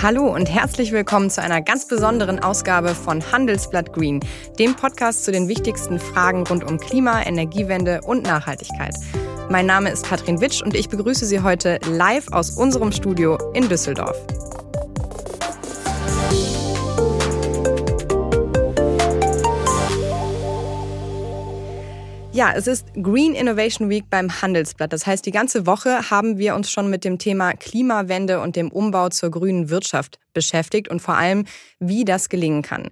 Hallo und herzlich willkommen zu einer ganz besonderen Ausgabe von Handelsblatt Green, dem Podcast zu den wichtigsten Fragen rund um Klima, Energiewende und Nachhaltigkeit. Mein Name ist Katrin Witsch und ich begrüße Sie heute live aus unserem Studio in Düsseldorf. Ja, es ist Green Innovation Week beim Handelsblatt. Das heißt, die ganze Woche haben wir uns schon mit dem Thema Klimawende und dem Umbau zur grünen Wirtschaft beschäftigt und vor allem, wie das gelingen kann.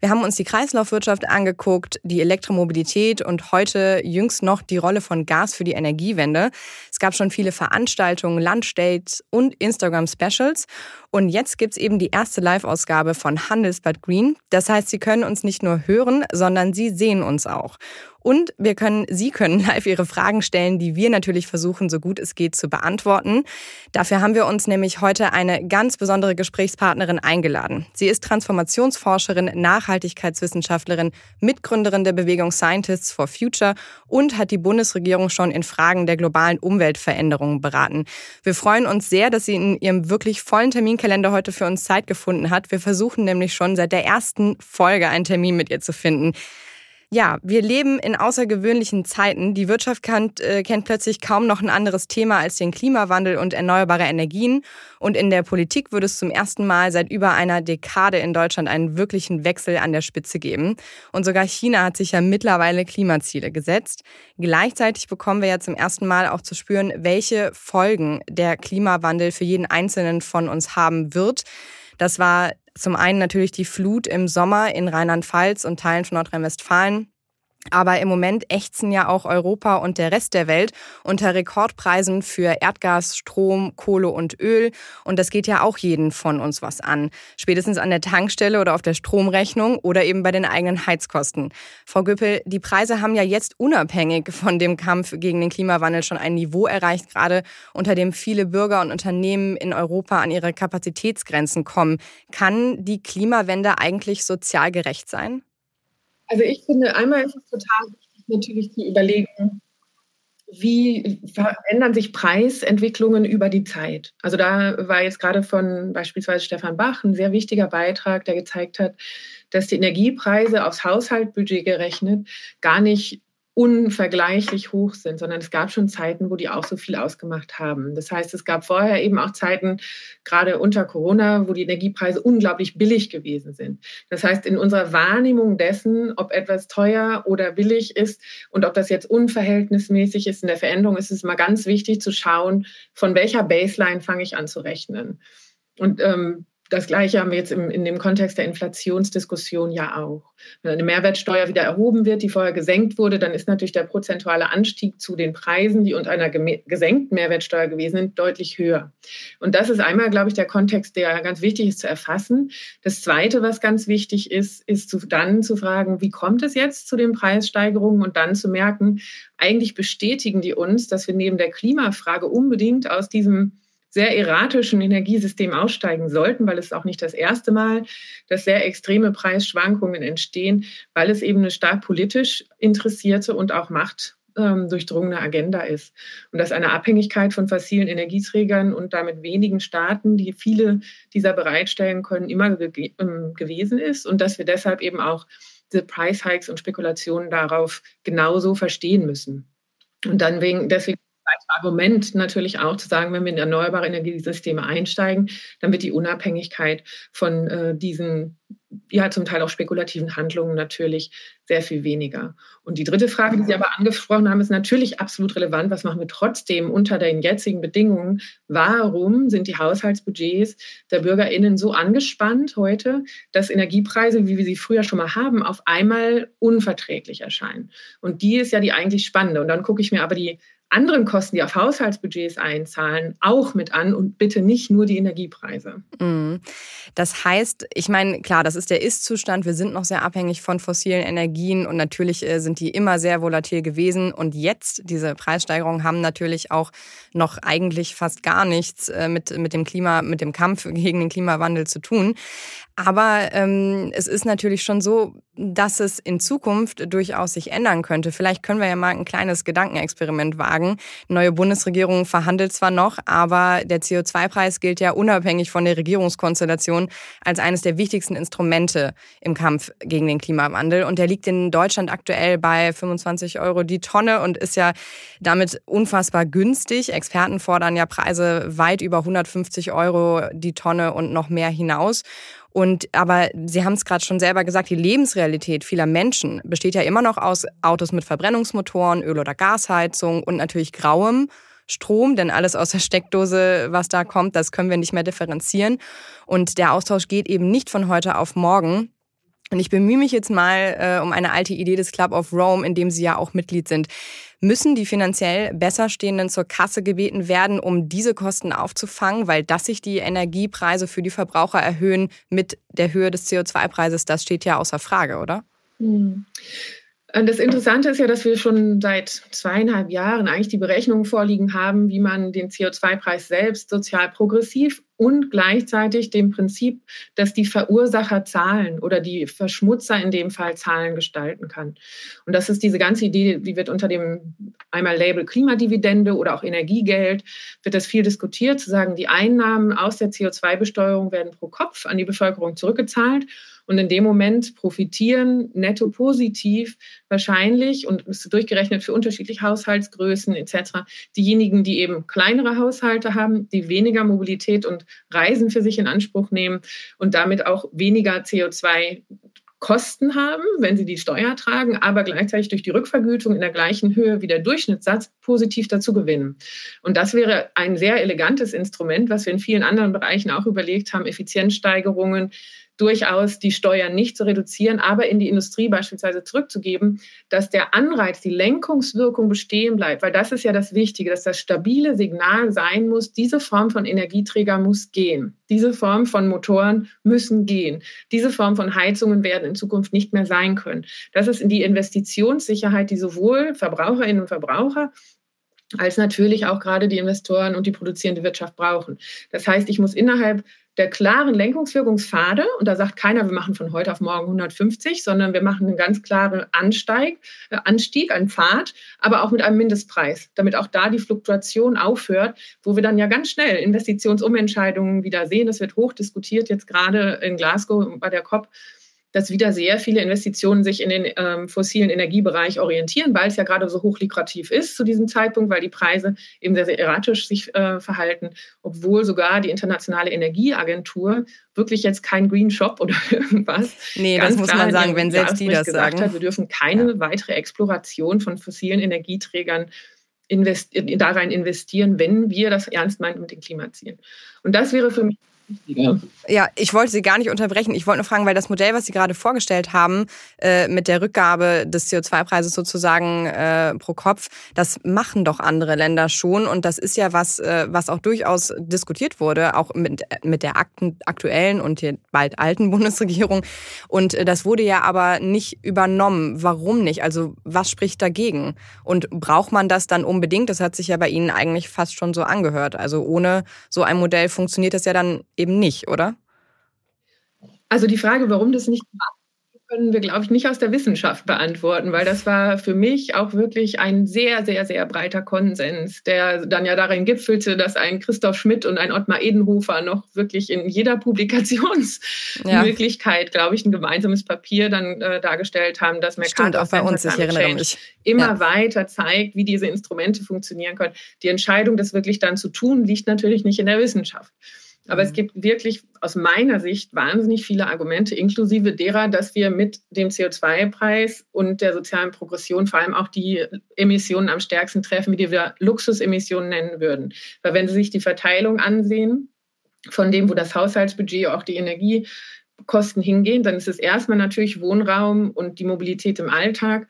Wir haben uns die Kreislaufwirtschaft angeguckt, die Elektromobilität und heute jüngst noch die Rolle von Gas für die Energiewende. Es gab schon viele Veranstaltungen, Lunchdates und Instagram-Specials. Und jetzt gibt's eben die erste Live-Ausgabe von Handelsblatt Green. Das heißt, Sie können uns nicht nur hören, sondern Sie sehen uns auch. Und wir können, Sie können live Ihre Fragen stellen, die wir natürlich versuchen, so gut es geht, zu beantworten. Dafür haben wir uns nämlich heute eine ganz besondere Gesprächspartnerin eingeladen. Sie ist Transformationsforscherin, Nachhaltigkeitswissenschaftlerin, Mitgründerin der Bewegung Scientists for Future und hat die Bundesregierung schon in Fragen der globalen Umweltveränderungen beraten. Wir freuen uns sehr, dass sie in ihrem wirklich vollen Terminkalender heute für uns Zeit gefunden hat. Wir versuchen nämlich schon seit der ersten Folge einen Termin mit ihr zu finden. Ja, wir leben in außergewöhnlichen Zeiten. Die Wirtschaft kennt, äh, kennt plötzlich kaum noch ein anderes Thema als den Klimawandel und erneuerbare Energien. Und in der Politik würde es zum ersten Mal seit über einer Dekade in Deutschland einen wirklichen Wechsel an der Spitze geben. Und sogar China hat sich ja mittlerweile Klimaziele gesetzt. Gleichzeitig bekommen wir ja zum ersten Mal auch zu spüren, welche Folgen der Klimawandel für jeden Einzelnen von uns haben wird. Das war zum einen natürlich die Flut im Sommer in Rheinland-Pfalz und Teilen von Nordrhein-Westfalen. Aber im Moment ächzen ja auch Europa und der Rest der Welt unter Rekordpreisen für Erdgas, Strom, Kohle und Öl. Und das geht ja auch jeden von uns was an. Spätestens an der Tankstelle oder auf der Stromrechnung oder eben bei den eigenen Heizkosten. Frau Göppel, die Preise haben ja jetzt unabhängig von dem Kampf gegen den Klimawandel schon ein Niveau erreicht, gerade unter dem viele Bürger und Unternehmen in Europa an ihre Kapazitätsgrenzen kommen. Kann die Klimawende eigentlich sozial gerecht sein? Also ich finde, einmal ist es total wichtig, natürlich zu überlegen, wie verändern sich Preisentwicklungen über die Zeit? Also da war jetzt gerade von beispielsweise Stefan Bach ein sehr wichtiger Beitrag, der gezeigt hat, dass die Energiepreise aufs Haushaltbudget gerechnet gar nicht unvergleichlich hoch sind, sondern es gab schon Zeiten, wo die auch so viel ausgemacht haben. Das heißt, es gab vorher eben auch Zeiten, gerade unter Corona, wo die Energiepreise unglaublich billig gewesen sind. Das heißt, in unserer Wahrnehmung dessen, ob etwas teuer oder billig ist und ob das jetzt unverhältnismäßig ist in der Veränderung, ist es mal ganz wichtig zu schauen, von welcher Baseline fange ich an zu rechnen. Und ähm, das Gleiche haben wir jetzt im, in dem Kontext der Inflationsdiskussion ja auch. Wenn eine Mehrwertsteuer wieder erhoben wird, die vorher gesenkt wurde, dann ist natürlich der prozentuale Anstieg zu den Preisen, die unter einer gesenkten Mehrwertsteuer gewesen sind, deutlich höher. Und das ist einmal, glaube ich, der Kontext, der ganz wichtig ist zu erfassen. Das Zweite, was ganz wichtig ist, ist zu, dann zu fragen, wie kommt es jetzt zu den Preissteigerungen und dann zu merken, eigentlich bestätigen die uns, dass wir neben der Klimafrage unbedingt aus diesem sehr erratischen Energiesystem aussteigen sollten, weil es auch nicht das erste Mal, dass sehr extreme Preisschwankungen entstehen, weil es eben eine stark politisch interessierte und auch Macht durchdrungene Agenda ist. Und dass eine Abhängigkeit von fossilen Energieträgern und damit wenigen Staaten, die viele dieser bereitstellen können, immer ge ähm, gewesen ist und dass wir deshalb eben auch diese Price Hikes und Spekulationen darauf genauso verstehen müssen. Und dann wegen, deswegen Argument natürlich auch zu sagen, wenn wir in erneuerbare Energiesysteme einsteigen, dann wird die Unabhängigkeit von äh, diesen ja zum Teil auch spekulativen Handlungen natürlich sehr viel weniger. Und die dritte Frage, die Sie aber angesprochen haben, ist natürlich absolut relevant. Was machen wir trotzdem unter den jetzigen Bedingungen? Warum sind die Haushaltsbudgets der BürgerInnen so angespannt heute, dass Energiepreise, wie wir sie früher schon mal haben, auf einmal unverträglich erscheinen? Und die ist ja die eigentlich spannende. Und dann gucke ich mir aber die anderen Kosten, die auf Haushaltsbudgets einzahlen, auch mit an und bitte nicht nur die Energiepreise. Mhm. Das heißt, ich meine, klar, das ist der Ist-Zustand. Wir sind noch sehr abhängig von fossilen Energien und natürlich äh, sind die immer sehr volatil gewesen. Und jetzt, diese Preissteigerungen haben natürlich auch noch eigentlich fast gar nichts äh, mit, mit dem Klima, mit dem Kampf gegen den Klimawandel zu tun. Aber ähm, es ist natürlich schon so, dass es in Zukunft durchaus sich ändern könnte. Vielleicht können wir ja mal ein kleines Gedankenexperiment wagen. Die neue Bundesregierung verhandelt zwar noch, aber der CO2-Preis gilt ja unabhängig von der Regierungskonstellation als eines der wichtigsten Instrumente im Kampf gegen den Klimawandel. Und der liegt in Deutschland aktuell bei 25 Euro die Tonne und ist ja damit unfassbar günstig. Experten fordern ja Preise weit über 150 Euro die Tonne und noch mehr hinaus. Und aber Sie haben es gerade schon selber gesagt, die Lebensrealität vieler Menschen besteht ja immer noch aus Autos mit Verbrennungsmotoren, Öl- oder Gasheizung und natürlich grauem Strom, denn alles aus der Steckdose, was da kommt, das können wir nicht mehr differenzieren. Und der Austausch geht eben nicht von heute auf morgen. Und ich bemühe mich jetzt mal äh, um eine alte Idee des Club of Rome, in dem Sie ja auch Mitglied sind. Müssen die finanziell Besserstehenden zur Kasse gebeten werden, um diese Kosten aufzufangen, weil dass sich die Energiepreise für die Verbraucher erhöhen mit der Höhe des CO2-Preises, das steht ja außer Frage, oder? Hm. Das Interessante ist ja, dass wir schon seit zweieinhalb Jahren eigentlich die Berechnungen vorliegen haben, wie man den CO2-Preis selbst sozial progressiv und gleichzeitig dem Prinzip, dass die Verursacher zahlen oder die Verschmutzer in dem Fall zahlen gestalten kann. Und das ist diese ganze Idee, die wird unter dem einmal Label Klimadividende oder auch Energiegeld, wird das viel diskutiert, zu sagen, die Einnahmen aus der CO2-Besteuerung werden pro Kopf an die Bevölkerung zurückgezahlt und in dem Moment profitieren netto positiv wahrscheinlich und ist durchgerechnet für unterschiedliche Haushaltsgrößen etc. Diejenigen, die eben kleinere Haushalte haben, die weniger Mobilität und Reisen für sich in Anspruch nehmen und damit auch weniger CO2 Kosten haben, wenn sie die Steuer tragen, aber gleichzeitig durch die Rückvergütung in der gleichen Höhe wie der Durchschnittssatz positiv dazu gewinnen. Und das wäre ein sehr elegantes Instrument, was wir in vielen anderen Bereichen auch überlegt haben, Effizienzsteigerungen, durchaus die Steuern nicht zu reduzieren, aber in die Industrie beispielsweise zurückzugeben, dass der Anreiz, die Lenkungswirkung bestehen bleibt, weil das ist ja das Wichtige, dass das stabile Signal sein muss, diese Form von Energieträger muss gehen. Diese Form von Motoren müssen gehen. Diese Form von Heizungen werden in Zukunft nicht mehr sein können. Das ist die Investitionssicherheit, die sowohl Verbraucherinnen und Verbraucher als natürlich auch gerade die Investoren und die produzierende Wirtschaft brauchen. Das heißt, ich muss innerhalb der klaren Lenkungswirkungspfade, und da sagt keiner, wir machen von heute auf morgen 150, sondern wir machen einen ganz klaren Ansteig, äh, Anstieg, einen Pfad, aber auch mit einem Mindestpreis, damit auch da die Fluktuation aufhört, wo wir dann ja ganz schnell Investitionsumentscheidungen wieder sehen. Das wird hoch diskutiert jetzt gerade in Glasgow bei der COP dass wieder sehr viele Investitionen sich in den ähm, fossilen Energiebereich orientieren, weil es ja gerade so hochlukrativ ist zu diesem Zeitpunkt, weil die Preise eben sehr, sehr erratisch sich äh, verhalten, obwohl sogar die Internationale Energieagentur wirklich jetzt kein Green Shop oder irgendwas. Nee, das muss man sagen, wenn selbst die das sagen. Hat, wir dürfen keine ja. weitere Exploration von fossilen Energieträgern investi da rein investieren, wenn wir das ernst meinen mit den Klimazielen. Und das wäre für mich Ja, ich wollte Sie gar nicht unterbrechen. Ich wollte nur fragen, weil das Modell, was Sie gerade vorgestellt haben, äh, mit der Rückgabe des CO2-Preises sozusagen äh, pro Kopf, das machen doch andere Länder schon. Und das ist ja was, äh, was auch durchaus diskutiert wurde, auch mit, mit der aktuellen und bald alten Bundesregierung. Und äh, das wurde ja aber nicht übernommen. Warum nicht? Also was spricht dagegen? Und braucht man das dann unbedingt? Das hat sich ja bei Ihnen eigentlich fast schon so angehört. Also ohne so ein Modell funktioniert das ja dann eben nicht, oder? Also die Frage, warum das nicht gemacht können wir, glaube ich, nicht aus der Wissenschaft beantworten, weil das war für mich auch wirklich ein sehr, sehr, sehr breiter Konsens, der dann ja darin gipfelte, dass ein Christoph Schmidt und ein Ottmar Edenhofer noch wirklich in jeder Publikationsmöglichkeit, ja. glaube ich, ein gemeinsames Papier dann äh, dargestellt haben, dass Mercator auch bei uns, ich erinnere mich. immer ja. weiter zeigt, wie diese Instrumente funktionieren können. Die Entscheidung, das wirklich dann zu tun, liegt natürlich nicht in der Wissenschaft. Aber mhm. es gibt wirklich aus meiner Sicht wahnsinnig viele Argumente, inklusive derer, dass wir mit dem CO2-Preis und der sozialen Progression vor allem auch die Emissionen am stärksten treffen, die wir Luxusemissionen nennen würden. Weil wenn Sie sich die Verteilung ansehen, von dem, wo das Haushaltsbudget, auch die Energiekosten hingehen, dann ist es erstmal natürlich Wohnraum und die Mobilität im Alltag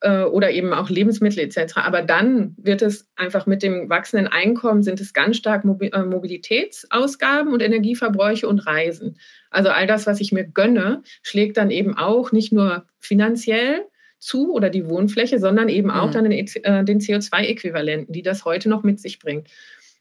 äh, oder eben auch Lebensmittel etc. Aber dann wird es einfach mit dem wachsenden Einkommen sind es ganz stark äh, Mobilitätsausgaben und Energieverbräuche und Reisen. Also all das, was ich mir gönne, schlägt dann eben auch nicht nur finanziell zu oder die Wohnfläche, sondern eben auch mhm. dann den, äh, den CO2-Äquivalenten, die das heute noch mit sich bringt.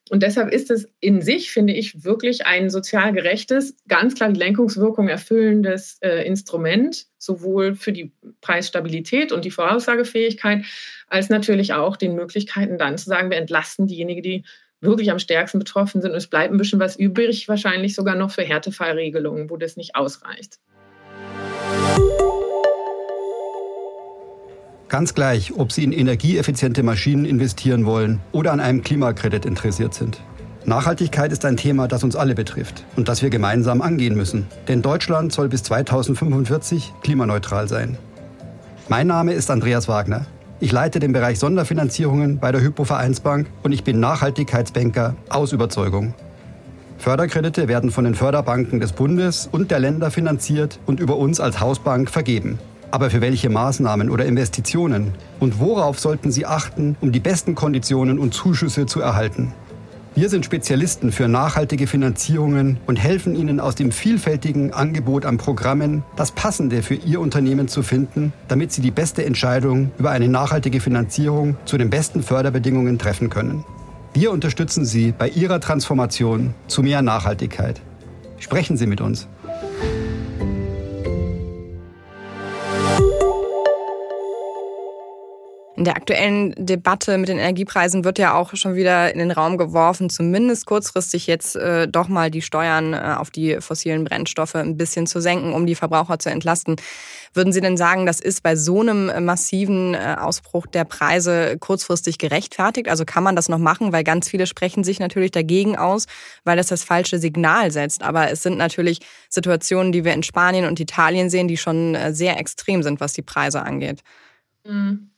Und deshalb ist es in sich, finde ich, wirklich ein sozial gerechtes, ganz klar die Lenkungswirkung erfüllendes äh, Instrument, sowohl für die Preisstabilität und die Voraussagefähigkeit, als natürlich auch den Möglichkeiten dann zu sagen, wir entlasten diejenigen, die wirklich am stärksten betroffen sind. Und es bleibt ein bisschen was übrig, wahrscheinlich sogar noch für Härtefallregelungen, wo das nicht ausreicht. Ganz gleich, ob Sie in energieeffiziente Maschinen investieren wollen oder an einem Klimakredit interessiert sind. Nachhaltigkeit ist ein Thema, das uns alle betrifft und das wir gemeinsam angehen müssen. Denn Deutschland soll bis 2045 klimaneutral sein. Mein Name ist Andreas Wagner. Ich leite den Bereich Sonderfinanzierungen bei der Hypo Vereinsbank und ich bin Nachhaltigkeitsbanker aus Überzeugung. Förderkredite werden von den Förderbanken des Bundes und der Länder finanziert und über uns als Hausbank vergeben. Aber für welche Maßnahmen oder Investitionen? Und worauf sollten Sie achten, um die besten Konditionen und Zuschüsse zu erhalten? Wir sind Spezialisten für nachhaltige Finanzierungen und helfen Ihnen aus dem vielfältigen Angebot an Programmen das Passende für Ihr Unternehmen zu finden, damit Sie die beste Entscheidung über eine nachhaltige Finanzierung zu den besten Förderbedingungen treffen können. Wir unterstützen Sie bei Ihrer Transformation zu mehr Nachhaltigkeit. Sprechen Sie mit uns. In der aktuellen Debatte mit den Energiepreisen wird ja auch schon wieder in den Raum geworfen, zumindest kurzfristig jetzt äh, doch mal die Steuern äh, auf die fossilen Brennstoffe ein bisschen zu senken, um die Verbraucher zu entlasten. Würden Sie denn sagen, das ist bei so einem äh, massiven äh, Ausbruch der Preise kurzfristig gerechtfertigt? Also kann man das noch machen? Weil ganz viele sprechen sich natürlich dagegen aus, weil das das falsche Signal setzt. Aber es sind natürlich Situationen, die wir in Spanien und Italien sehen, die schon äh, sehr extrem sind, was die Preise angeht. Mhm.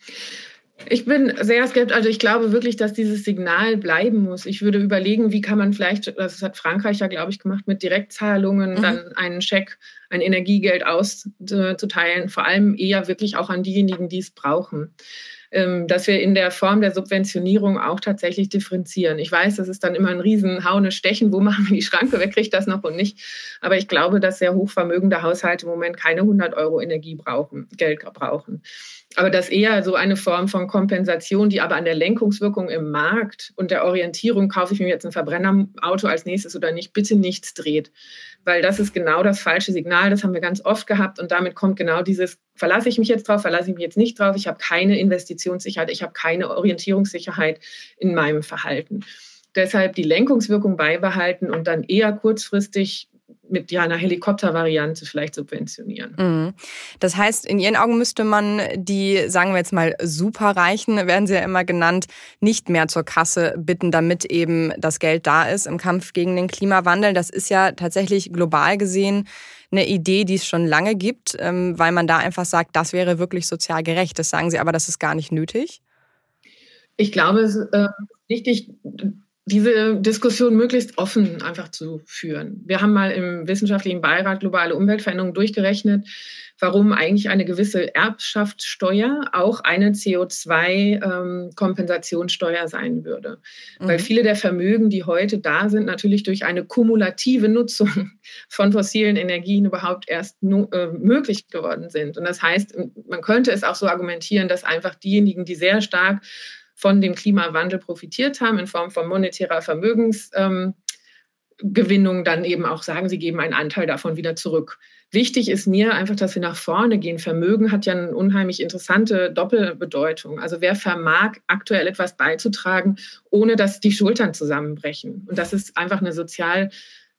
Ich bin sehr skeptisch. Also ich glaube wirklich, dass dieses Signal bleiben muss. Ich würde überlegen, wie kann man vielleicht, das hat Frankreich ja, glaube ich, gemacht, mit Direktzahlungen mhm. dann einen Scheck, ein Energiegeld auszuteilen, vor allem eher wirklich auch an diejenigen, die es brauchen. Ähm, dass wir in der Form der Subventionierung auch tatsächlich differenzieren. Ich weiß, das ist dann immer ein Riesenhaune Stechen, wo machen wir die Schranke, wer kriegt das noch und nicht. Aber ich glaube, dass sehr hochvermögende Haushalte im Moment keine 100 Euro Energie brauchen, Geld brauchen. Aber das eher so eine Form von Kompensation, die aber an der Lenkungswirkung im Markt und der Orientierung, kaufe ich mir jetzt ein Verbrennerauto als nächstes oder nicht, bitte nichts dreht. Weil das ist genau das falsche Signal, das haben wir ganz oft gehabt und damit kommt genau dieses, verlasse ich mich jetzt drauf, verlasse ich mich jetzt nicht drauf, ich habe keine Investitionssicherheit, ich habe keine Orientierungssicherheit in meinem Verhalten. Deshalb die Lenkungswirkung beibehalten und dann eher kurzfristig mit ja, einer Helikoptervariante vielleicht subventionieren. Mhm. Das heißt, in Ihren Augen müsste man die, sagen wir jetzt mal, Superreichen, werden sie ja immer genannt, nicht mehr zur Kasse bitten, damit eben das Geld da ist im Kampf gegen den Klimawandel. Das ist ja tatsächlich global gesehen eine Idee, die es schon lange gibt, ähm, weil man da einfach sagt, das wäre wirklich sozial gerecht. Das sagen Sie aber, das ist gar nicht nötig. Ich glaube, es ist äh, wichtig, diese Diskussion möglichst offen einfach zu führen. Wir haben mal im wissenschaftlichen Beirat globale Umweltveränderungen durchgerechnet, warum eigentlich eine gewisse Erbschaftssteuer auch eine CO2-Kompensationssteuer ähm, sein würde. Mhm. Weil viele der Vermögen, die heute da sind, natürlich durch eine kumulative Nutzung von fossilen Energien überhaupt erst äh, möglich geworden sind. Und das heißt, man könnte es auch so argumentieren, dass einfach diejenigen, die sehr stark von dem Klimawandel profitiert haben in Form von monetärer Vermögensgewinnung, ähm, dann eben auch sagen, sie geben einen Anteil davon wieder zurück. Wichtig ist mir einfach, dass wir nach vorne gehen. Vermögen hat ja eine unheimlich interessante Doppelbedeutung. Also wer vermag, aktuell etwas beizutragen, ohne dass die Schultern zusammenbrechen. Und das ist einfach eine sozial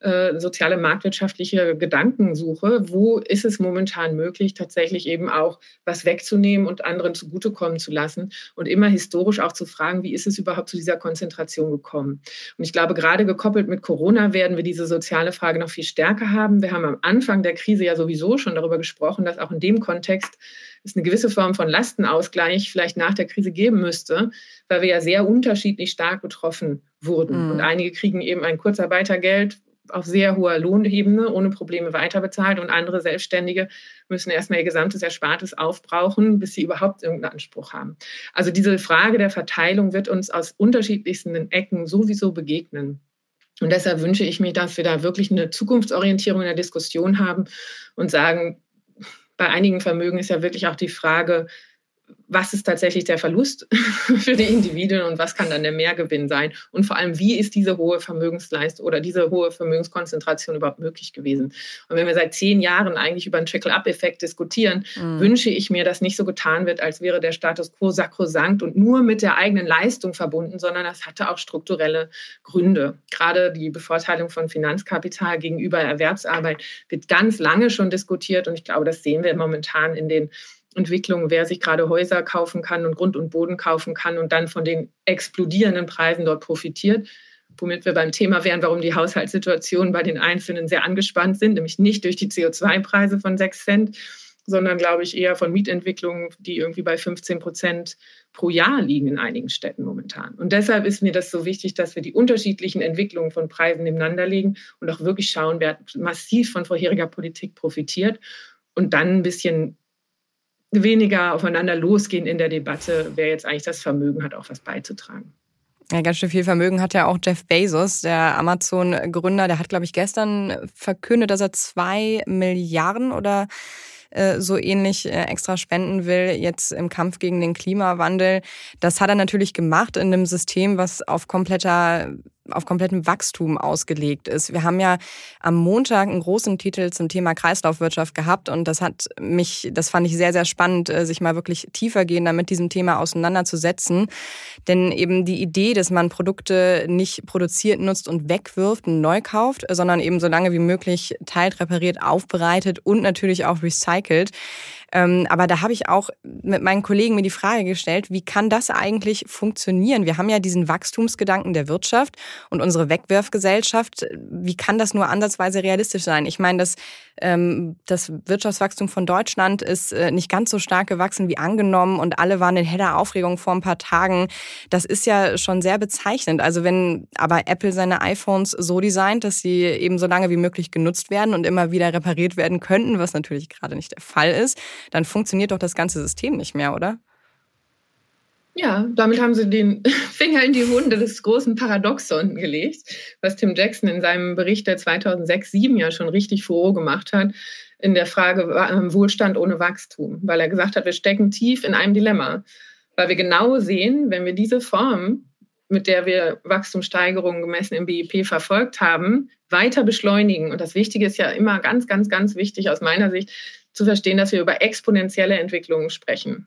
soziale marktwirtschaftliche Gedankensuche. Wo ist es momentan möglich, tatsächlich eben auch was wegzunehmen und anderen zugutekommen zu lassen und immer historisch auch zu fragen, wie ist es überhaupt zu dieser Konzentration gekommen? Und ich glaube, gerade gekoppelt mit Corona werden wir diese soziale Frage noch viel stärker haben. Wir haben am Anfang der Krise ja sowieso schon darüber gesprochen, dass auch in dem Kontext es eine gewisse Form von Lastenausgleich vielleicht nach der Krise geben müsste, weil wir ja sehr unterschiedlich stark betroffen wurden. Mhm. Und einige kriegen eben ein Kurzarbeitergeld, auf sehr hoher Lohnebene ohne Probleme weiterbezahlt und andere Selbstständige müssen erstmal ihr gesamtes Erspartes aufbrauchen, bis sie überhaupt irgendeinen Anspruch haben. Also diese Frage der Verteilung wird uns aus unterschiedlichsten Ecken sowieso begegnen. Und deshalb wünsche ich mir, dass wir da wirklich eine Zukunftsorientierung in der Diskussion haben und sagen, bei einigen Vermögen ist ja wirklich auch die Frage, was ist tatsächlich der Verlust für die Individuen und was kann dann der Mehrgewinn sein? Und vor allem, wie ist diese hohe Vermögensleistung oder diese hohe Vermögenskonzentration überhaupt möglich gewesen? Und wenn wir seit zehn Jahren eigentlich über einen Trickle-up-Effekt diskutieren, mhm. wünsche ich mir, dass nicht so getan wird, als wäre der Status quo sakrosankt und nur mit der eigenen Leistung verbunden, sondern das hatte auch strukturelle Gründe. Gerade die Bevorteilung von Finanzkapital gegenüber Erwerbsarbeit wird ganz lange schon diskutiert und ich glaube, das sehen wir momentan in den Entwicklung, wer sich gerade Häuser kaufen kann und Grund und Boden kaufen kann und dann von den explodierenden Preisen dort profitiert. Womit wir beim Thema wären, warum die Haushaltssituationen bei den Einzelnen sehr angespannt sind, nämlich nicht durch die CO2-Preise von 6 Cent, sondern glaube ich eher von Mietentwicklungen, die irgendwie bei 15 Prozent pro Jahr liegen in einigen Städten momentan. Und deshalb ist mir das so wichtig, dass wir die unterschiedlichen Entwicklungen von Preisen nebeneinander legen und auch wirklich schauen, wer massiv von vorheriger Politik profitiert und dann ein bisschen weniger aufeinander losgehen in der Debatte, wer jetzt eigentlich das Vermögen hat, auch was beizutragen. Ja, ganz schön viel Vermögen hat ja auch Jeff Bezos, der Amazon-Gründer. Der hat, glaube ich, gestern verkündet, dass er zwei Milliarden oder äh, so ähnlich äh, extra spenden will, jetzt im Kampf gegen den Klimawandel. Das hat er natürlich gemacht in einem System, was auf kompletter auf komplettem Wachstum ausgelegt ist. Wir haben ja am Montag einen großen Titel zum Thema Kreislaufwirtschaft gehabt und das hat mich, das fand ich sehr, sehr spannend, äh, sich mal wirklich tiefer gehen, mit diesem Thema auseinanderzusetzen. Denn eben die Idee, dass man Produkte nicht produziert, nutzt und wegwirft und neu kauft, sondern eben so lange wie möglich teilt, repariert, aufbereitet und natürlich auch recycelt, aber da habe ich auch mit meinen Kollegen mir die Frage gestellt, wie kann das eigentlich funktionieren? Wir haben ja diesen Wachstumsgedanken der Wirtschaft und unsere Wegwerfgesellschaft. Wie kann das nur ansatzweise realistisch sein? Ich meine, das, ähm, das Wirtschaftswachstum von Deutschland ist äh, nicht ganz so stark gewachsen wie angenommen und alle waren in heller Aufregung vor ein paar Tagen. Das ist ja schon sehr bezeichnend. Also wenn aber Apple seine iPhones so designt, dass sie eben so lange wie möglich genutzt werden und immer wieder repariert werden könnten, was natürlich gerade nicht der Fall ist, dann funktioniert doch das ganze System nicht mehr, oder? Ja, damit haben sie den Finger in die Wunde des großen Paradoxon gelegt, was Tim Jackson in seinem Bericht der 2006-2007 ja schon richtig froh gemacht hat, in der Frage Wohlstand ohne Wachstum, weil er gesagt hat, wir stecken tief in einem Dilemma, weil wir genau sehen, wenn wir diese Form, mit der wir Wachstumssteigerungen gemessen im BIP verfolgt haben, weiter beschleunigen. Und das Wichtige ist ja immer ganz, ganz, ganz wichtig aus meiner Sicht, zu verstehen, dass wir über exponentielle Entwicklungen sprechen.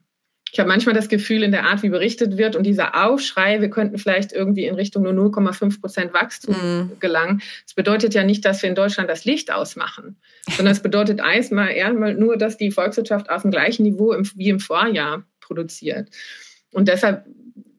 Ich habe manchmal das Gefühl, in der Art, wie berichtet wird und dieser Aufschrei, wir könnten vielleicht irgendwie in Richtung nur 0,5 Prozent Wachstum mm. gelangen. Das bedeutet ja nicht, dass wir in Deutschland das Licht ausmachen, sondern es bedeutet erstmal, erstmal nur, dass die Volkswirtschaft auf dem gleichen Niveau wie im Vorjahr produziert. Und deshalb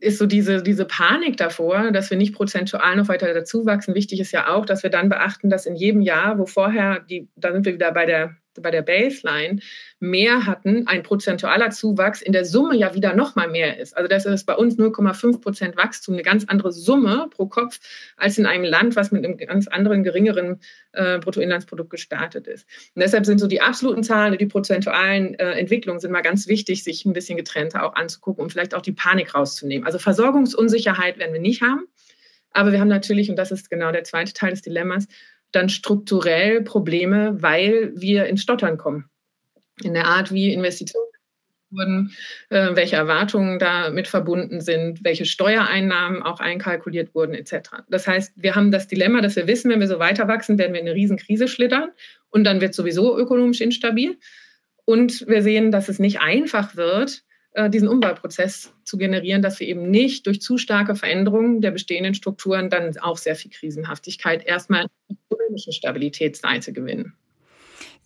ist so diese, diese Panik davor, dass wir nicht prozentual noch weiter dazu wachsen. Wichtig ist ja auch, dass wir dann beachten, dass in jedem Jahr, wo vorher, die, da sind wir wieder bei der bei der Baseline mehr hatten, ein prozentualer Zuwachs in der Summe ja wieder noch mal mehr ist. Also das ist bei uns 0,5 Prozent Wachstum, eine ganz andere Summe pro Kopf als in einem Land, was mit einem ganz anderen, geringeren äh, Bruttoinlandsprodukt gestartet ist. Und deshalb sind so die absoluten Zahlen, die prozentualen äh, Entwicklungen sind mal ganz wichtig, sich ein bisschen getrennter auch anzugucken und vielleicht auch die Panik rauszunehmen. Also Versorgungsunsicherheit werden wir nicht haben. Aber wir haben natürlich, und das ist genau der zweite Teil des Dilemmas, dann strukturell Probleme, weil wir ins Stottern kommen. In der Art, wie Investitionen wurden, äh, welche Erwartungen damit verbunden sind, welche Steuereinnahmen auch einkalkuliert wurden, etc. Das heißt, wir haben das Dilemma, dass wir wissen, wenn wir so weiter wachsen, werden wir in eine Riesenkrise schlittern und dann wird sowieso ökonomisch instabil. Und wir sehen, dass es nicht einfach wird, äh, diesen Umbauprozess zu generieren, dass wir eben nicht durch zu starke Veränderungen der bestehenden Strukturen dann auch sehr viel Krisenhaftigkeit erstmal ökonomischen Stabilitätsseite gewinnen.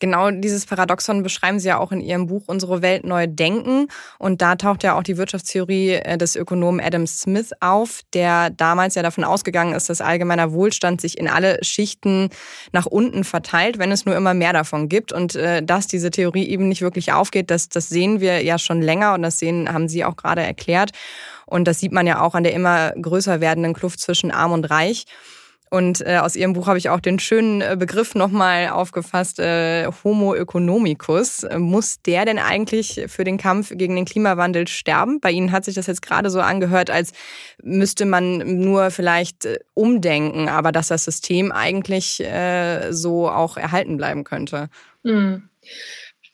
Genau dieses Paradoxon beschreiben Sie ja auch in Ihrem Buch Unsere Welt neu denken. Und da taucht ja auch die Wirtschaftstheorie äh, des Ökonomen Adam Smith auf, der damals ja davon ausgegangen ist, dass allgemeiner Wohlstand sich in alle Schichten nach unten verteilt, wenn es nur immer mehr davon gibt. Und äh, dass diese Theorie eben nicht wirklich aufgeht, das, das sehen wir ja schon länger und das sehen, haben Sie auch gerade erklärt. Und das sieht man ja auch an der immer größer werdenden Kluft zwischen Arm und Reich. Und äh, aus Ihrem Buch habe ich auch den schönen äh, Begriff nochmal aufgefasst, äh, Homo economicus. Muss der denn eigentlich für den Kampf gegen den Klimawandel sterben? Bei Ihnen hat sich das jetzt gerade so angehört, als müsste man nur vielleicht äh, umdenken, aber dass das System eigentlich äh, so auch erhalten bleiben könnte. Hm.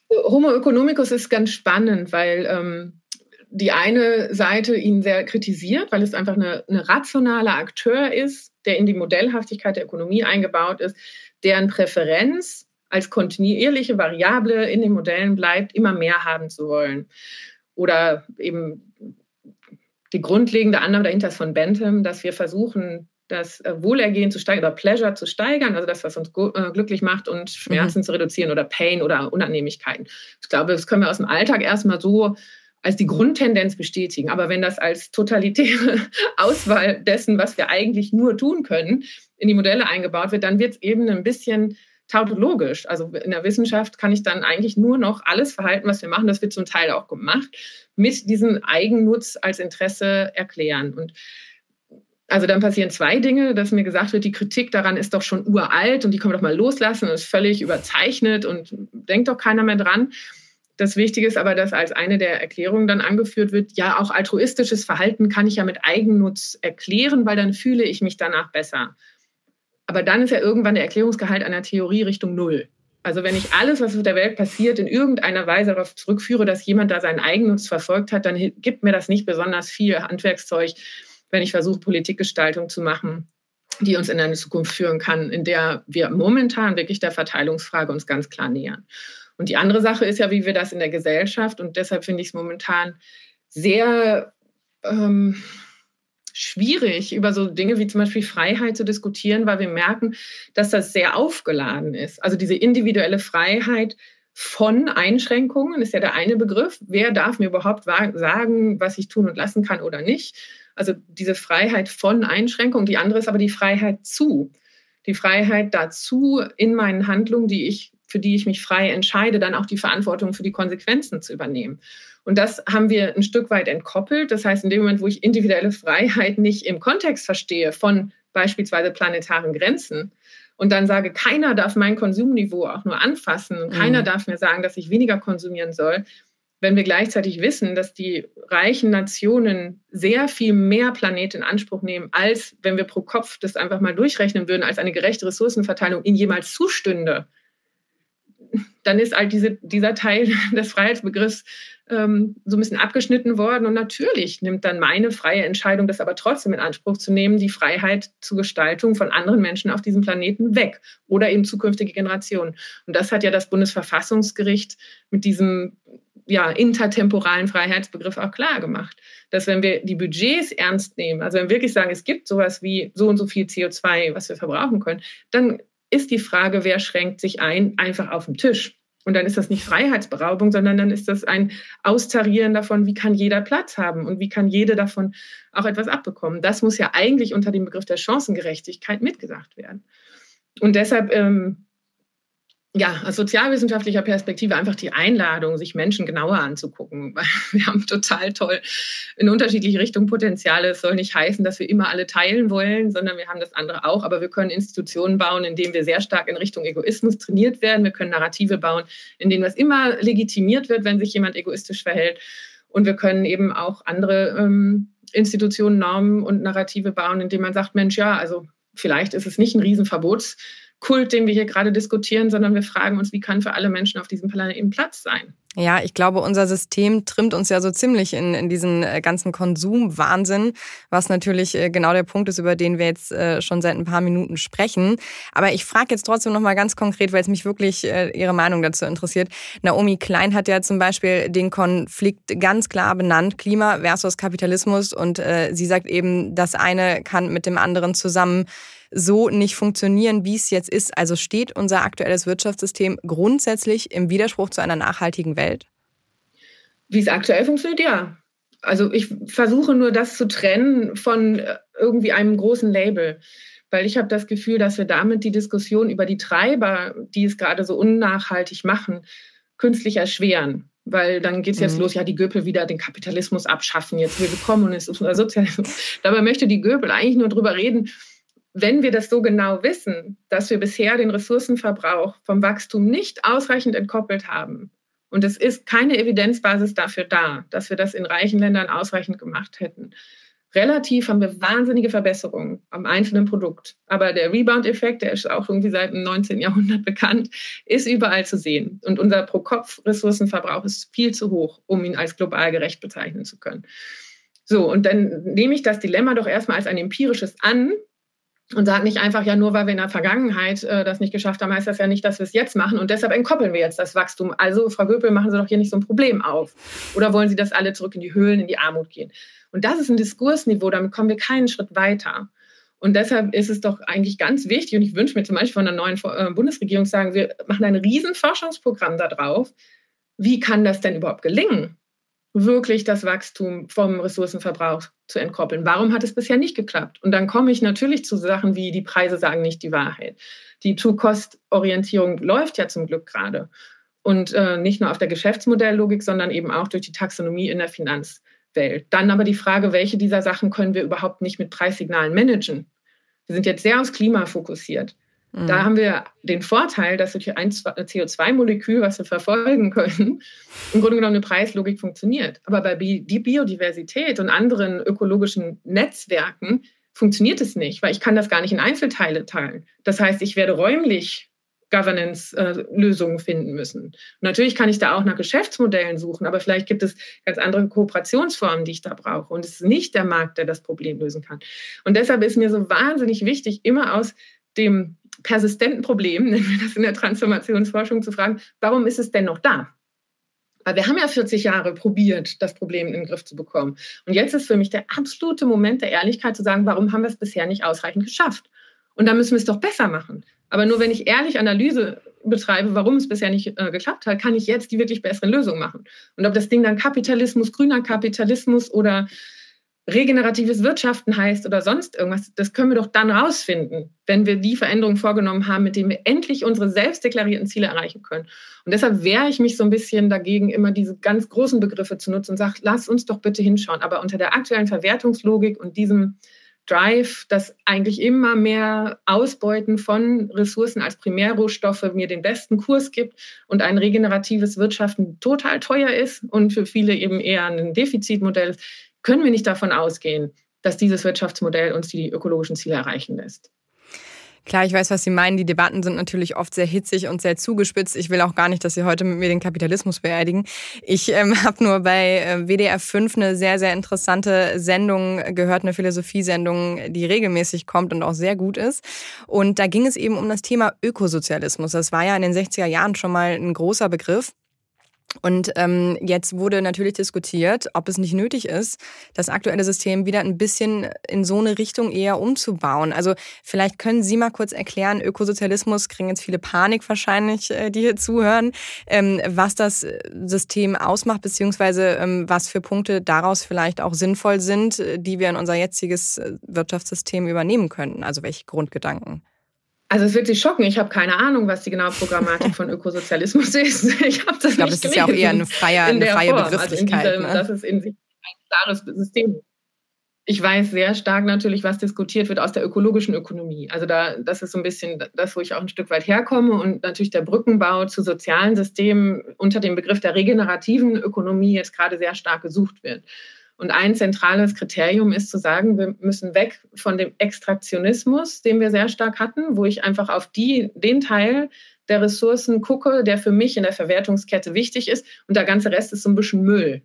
Homo economicus ist ganz spannend, weil ähm, die eine Seite ihn sehr kritisiert, weil es einfach eine, eine rationale Akteur ist, der in die Modellhaftigkeit der Ökonomie eingebaut ist, deren Präferenz als kontinuierliche Variable in den Modellen bleibt, immer mehr haben zu wollen. Oder eben die grundlegende Annahme dahinter ist von Bentham, dass wir versuchen, das Wohlergehen zu steigern oder Pleasure zu steigern, also das, was uns äh, glücklich macht und Schmerzen mhm. zu reduzieren oder Pain oder Unannehmlichkeiten. Ich glaube, das können wir aus dem Alltag erstmal so als die Grundtendenz bestätigen. Aber wenn das als totalitäre Auswahl dessen, was wir eigentlich nur tun können, in die Modelle eingebaut wird, dann wird es eben ein bisschen tautologisch. Also in der Wissenschaft kann ich dann eigentlich nur noch alles Verhalten, was wir machen, das wird zum Teil auch gemacht, mit diesem Eigennutz als Interesse erklären. Und also dann passieren zwei Dinge, dass mir gesagt wird, die Kritik daran ist doch schon uralt und die können wir doch mal loslassen und ist völlig überzeichnet und denkt doch keiner mehr dran. Das Wichtige ist aber, dass als eine der Erklärungen dann angeführt wird, ja, auch altruistisches Verhalten kann ich ja mit Eigennutz erklären, weil dann fühle ich mich danach besser. Aber dann ist ja irgendwann der Erklärungsgehalt einer Theorie Richtung Null. Also wenn ich alles, was auf der Welt passiert, in irgendeiner Weise darauf zurückführe, dass jemand da seinen Eigennutz verfolgt hat, dann gibt mir das nicht besonders viel Handwerkszeug, wenn ich versuche, Politikgestaltung zu machen, die uns in eine Zukunft führen kann, in der wir momentan wirklich der Verteilungsfrage uns ganz klar nähern. Und die andere Sache ist ja, wie wir das in der Gesellschaft, und deshalb finde ich es momentan sehr ähm, schwierig, über so Dinge wie zum Beispiel Freiheit zu diskutieren, weil wir merken, dass das sehr aufgeladen ist. Also diese individuelle Freiheit von Einschränkungen ist ja der eine Begriff. Wer darf mir überhaupt sagen, was ich tun und lassen kann oder nicht? Also diese Freiheit von Einschränkung. Die andere ist aber die Freiheit zu. Die Freiheit dazu, in meinen Handlungen, die ich, für die ich mich frei entscheide, dann auch die Verantwortung für die Konsequenzen zu übernehmen. Und das haben wir ein Stück weit entkoppelt. Das heißt, in dem Moment, wo ich individuelle Freiheit nicht im Kontext verstehe von beispielsweise planetaren Grenzen, und dann sage, keiner darf mein Konsumniveau auch nur anfassen und keiner mhm. darf mir sagen, dass ich weniger konsumieren soll, wenn wir gleichzeitig wissen, dass die reichen Nationen sehr viel mehr Planet in Anspruch nehmen, als wenn wir pro Kopf das einfach mal durchrechnen würden, als eine gerechte Ressourcenverteilung ihnen jemals zustünde, dann ist halt diese, dieser Teil des Freiheitsbegriffs ähm, so ein bisschen abgeschnitten worden. Und natürlich nimmt dann meine freie Entscheidung, das aber trotzdem in Anspruch zu nehmen, die Freiheit zur Gestaltung von anderen Menschen auf diesem Planeten weg oder eben zukünftige Generationen. Und das hat ja das Bundesverfassungsgericht mit diesem ja, intertemporalen Freiheitsbegriff auch klar gemacht. Dass wenn wir die Budgets ernst nehmen, also wenn wir wirklich sagen, es gibt sowas wie so und so viel CO2, was wir verbrauchen können, dann ist die Frage, wer schränkt sich ein, einfach auf dem Tisch. Und dann ist das nicht Freiheitsberaubung, sondern dann ist das ein Austarieren davon, wie kann jeder Platz haben und wie kann jede davon auch etwas abbekommen. Das muss ja eigentlich unter dem Begriff der Chancengerechtigkeit mitgesagt werden. Und deshalb ähm, ja, aus sozialwissenschaftlicher Perspektive einfach die Einladung, sich Menschen genauer anzugucken. Wir haben total toll in unterschiedliche Richtungen Potenziale. Es soll nicht heißen, dass wir immer alle teilen wollen, sondern wir haben das andere auch. Aber wir können Institutionen bauen, in denen wir sehr stark in Richtung Egoismus trainiert werden. Wir können Narrative bauen, in denen das immer legitimiert wird, wenn sich jemand egoistisch verhält. Und wir können eben auch andere ähm, Institutionen, Normen und Narrative bauen, indem man sagt, Mensch, ja, also vielleicht ist es nicht ein Riesenverbots Kult, den wir hier gerade diskutieren, sondern wir fragen uns, wie kann für alle Menschen auf diesem Planeten Platz sein? Ja, ich glaube, unser System trimmt uns ja so ziemlich in, in diesen äh, ganzen Konsumwahnsinn, was natürlich äh, genau der Punkt ist, über den wir jetzt äh, schon seit ein paar Minuten sprechen. Aber ich frage jetzt trotzdem noch mal ganz konkret, weil es mich wirklich Ihre Meinung dazu interessiert. Naomi Klein hat ja zum Beispiel den Konflikt ganz klar benannt, Klima versus Kapitalismus. Und sie sagt eben, das eine kann mit dem anderen zusammen so nicht funktionieren, wie es jetzt ist. Also steht unser aktuelles Wirtschaftssystem grundsätzlich im Widerspruch zu einer nachhaltigen Welt? Wie es aktuell funktioniert, ja. Also ich versuche nur das zu trennen von äh, irgendwie einem großen Label, weil ich habe das Gefühl, dass wir damit die Diskussion über die Treiber, die es gerade so unnachhaltig machen, künstlich erschweren. Weil dann geht es jetzt mhm. los, ja, die Göpel wieder den Kapitalismus abschaffen, jetzt will Kommunismus oder Sozialismus. Dabei möchte die Göpel eigentlich nur darüber reden, wenn wir das so genau wissen, dass wir bisher den Ressourcenverbrauch vom Wachstum nicht ausreichend entkoppelt haben, und es ist keine Evidenzbasis dafür da, dass wir das in reichen Ländern ausreichend gemacht hätten, relativ haben wir wahnsinnige Verbesserungen am einzelnen Produkt. Aber der Rebound-Effekt, der ist auch irgendwie seit dem 19. Jahrhundert bekannt, ist überall zu sehen. Und unser Pro-Kopf-Ressourcenverbrauch ist viel zu hoch, um ihn als global gerecht bezeichnen zu können. So, und dann nehme ich das Dilemma doch erstmal als ein empirisches an und sage nicht einfach, ja, nur weil wir in der Vergangenheit äh, das nicht geschafft haben, heißt das ja nicht, dass wir es jetzt machen und deshalb entkoppeln wir jetzt das Wachstum. Also, Frau Göpel, machen Sie doch hier nicht so ein Problem auf. Oder wollen Sie, dass alle zurück in die Höhlen, in die Armut gehen? Und das ist ein Diskursniveau, damit kommen wir keinen Schritt weiter. Und deshalb ist es doch eigentlich ganz wichtig, und ich wünsche mir zum Beispiel von der neuen äh, Bundesregierung sagen, wir machen ein Riesenforschungsprogramm darauf. Wie kann das denn überhaupt gelingen? Wirklich das Wachstum vom Ressourcenverbrauch zu entkoppeln. Warum hat es bisher nicht geklappt? Und dann komme ich natürlich zu Sachen wie die Preise sagen nicht die Wahrheit. Die Two-Cost-Orientierung läuft ja zum Glück gerade. Und äh, nicht nur auf der Geschäftsmodelllogik, sondern eben auch durch die Taxonomie in der Finanzwelt. Dann aber die Frage, welche dieser Sachen können wir überhaupt nicht mit Preissignalen managen? Wir sind jetzt sehr aufs Klima fokussiert. Da mhm. haben wir den Vorteil, dass durch ein CO2-Molekül, was wir verfolgen können, im Grunde genommen eine Preislogik funktioniert. Aber bei die Biodiversität und anderen ökologischen Netzwerken funktioniert es nicht, weil ich kann das gar nicht in Einzelteile teilen. Das heißt, ich werde räumlich Governance-Lösungen finden müssen. Und natürlich kann ich da auch nach Geschäftsmodellen suchen, aber vielleicht gibt es ganz andere Kooperationsformen, die ich da brauche. Und es ist nicht der Markt, der das Problem lösen kann. Und deshalb ist mir so wahnsinnig wichtig, immer aus dem persistenten Problem, nennen wir das in der Transformationsforschung, zu fragen, warum ist es denn noch da? Weil wir haben ja 40 Jahre probiert, das Problem in den Griff zu bekommen. Und jetzt ist für mich der absolute Moment der Ehrlichkeit zu sagen, warum haben wir es bisher nicht ausreichend geschafft? Und da müssen wir es doch besser machen. Aber nur wenn ich ehrlich Analyse betreibe, warum es bisher nicht äh, geklappt hat, kann ich jetzt die wirklich besseren Lösungen machen. Und ob das Ding dann Kapitalismus, grüner Kapitalismus oder regeneratives Wirtschaften heißt oder sonst irgendwas, das können wir doch dann rausfinden, wenn wir die Veränderungen vorgenommen haben, mit denen wir endlich unsere selbst deklarierten Ziele erreichen können. Und deshalb wehre ich mich so ein bisschen dagegen, immer diese ganz großen Begriffe zu nutzen und sage, lass uns doch bitte hinschauen. Aber unter der aktuellen Verwertungslogik und diesem Drive, dass eigentlich immer mehr Ausbeuten von Ressourcen als Primärrohstoffe mir den besten Kurs gibt und ein regeneratives Wirtschaften total teuer ist und für viele eben eher ein Defizitmodell ist, können wir nicht davon ausgehen, dass dieses Wirtschaftsmodell uns die ökologischen Ziele erreichen lässt. Klar, ich weiß, was Sie meinen. Die Debatten sind natürlich oft sehr hitzig und sehr zugespitzt. Ich will auch gar nicht, dass Sie heute mit mir den Kapitalismus beerdigen. Ich ähm, habe nur bei äh, WDR 5 eine sehr, sehr interessante Sendung gehört, eine Philosophiesendung, die regelmäßig kommt und auch sehr gut ist. Und da ging es eben um das Thema Ökosozialismus. Das war ja in den 60er Jahren schon mal ein großer Begriff. Und ähm, jetzt wurde natürlich diskutiert, ob es nicht nötig ist, das aktuelle System wieder ein bisschen in so eine Richtung eher umzubauen. Also vielleicht können Sie mal kurz erklären, Ökosozialismus kriegen jetzt viele Panik wahrscheinlich, äh, die hier zuhören, ähm, was das System ausmacht, beziehungsweise ähm, was für Punkte daraus vielleicht auch sinnvoll sind, die wir in unser jetziges äh, Wirtschaftssystem übernehmen könnten. Also welche Grundgedanken? Also es wird Sie schocken. Ich habe keine Ahnung, was die genaue Programmatik von Ökosozialismus ist. Ich habe das ich glaube, es ist ja auch eher eine freie, eine freie Begrifflichkeit. Also diesem, ne? Das ist in sich ein klares System. Ich weiß sehr stark natürlich, was diskutiert wird aus der ökologischen Ökonomie. Also da, das ist so ein bisschen das, wo ich auch ein Stück weit herkomme und natürlich der Brückenbau zu sozialen Systemen unter dem Begriff der regenerativen Ökonomie jetzt gerade sehr stark gesucht wird. Und ein zentrales Kriterium ist zu sagen, wir müssen weg von dem Extraktionismus, den wir sehr stark hatten, wo ich einfach auf die, den Teil der Ressourcen gucke, der für mich in der Verwertungskette wichtig ist. Und der ganze Rest ist so ein bisschen Müll.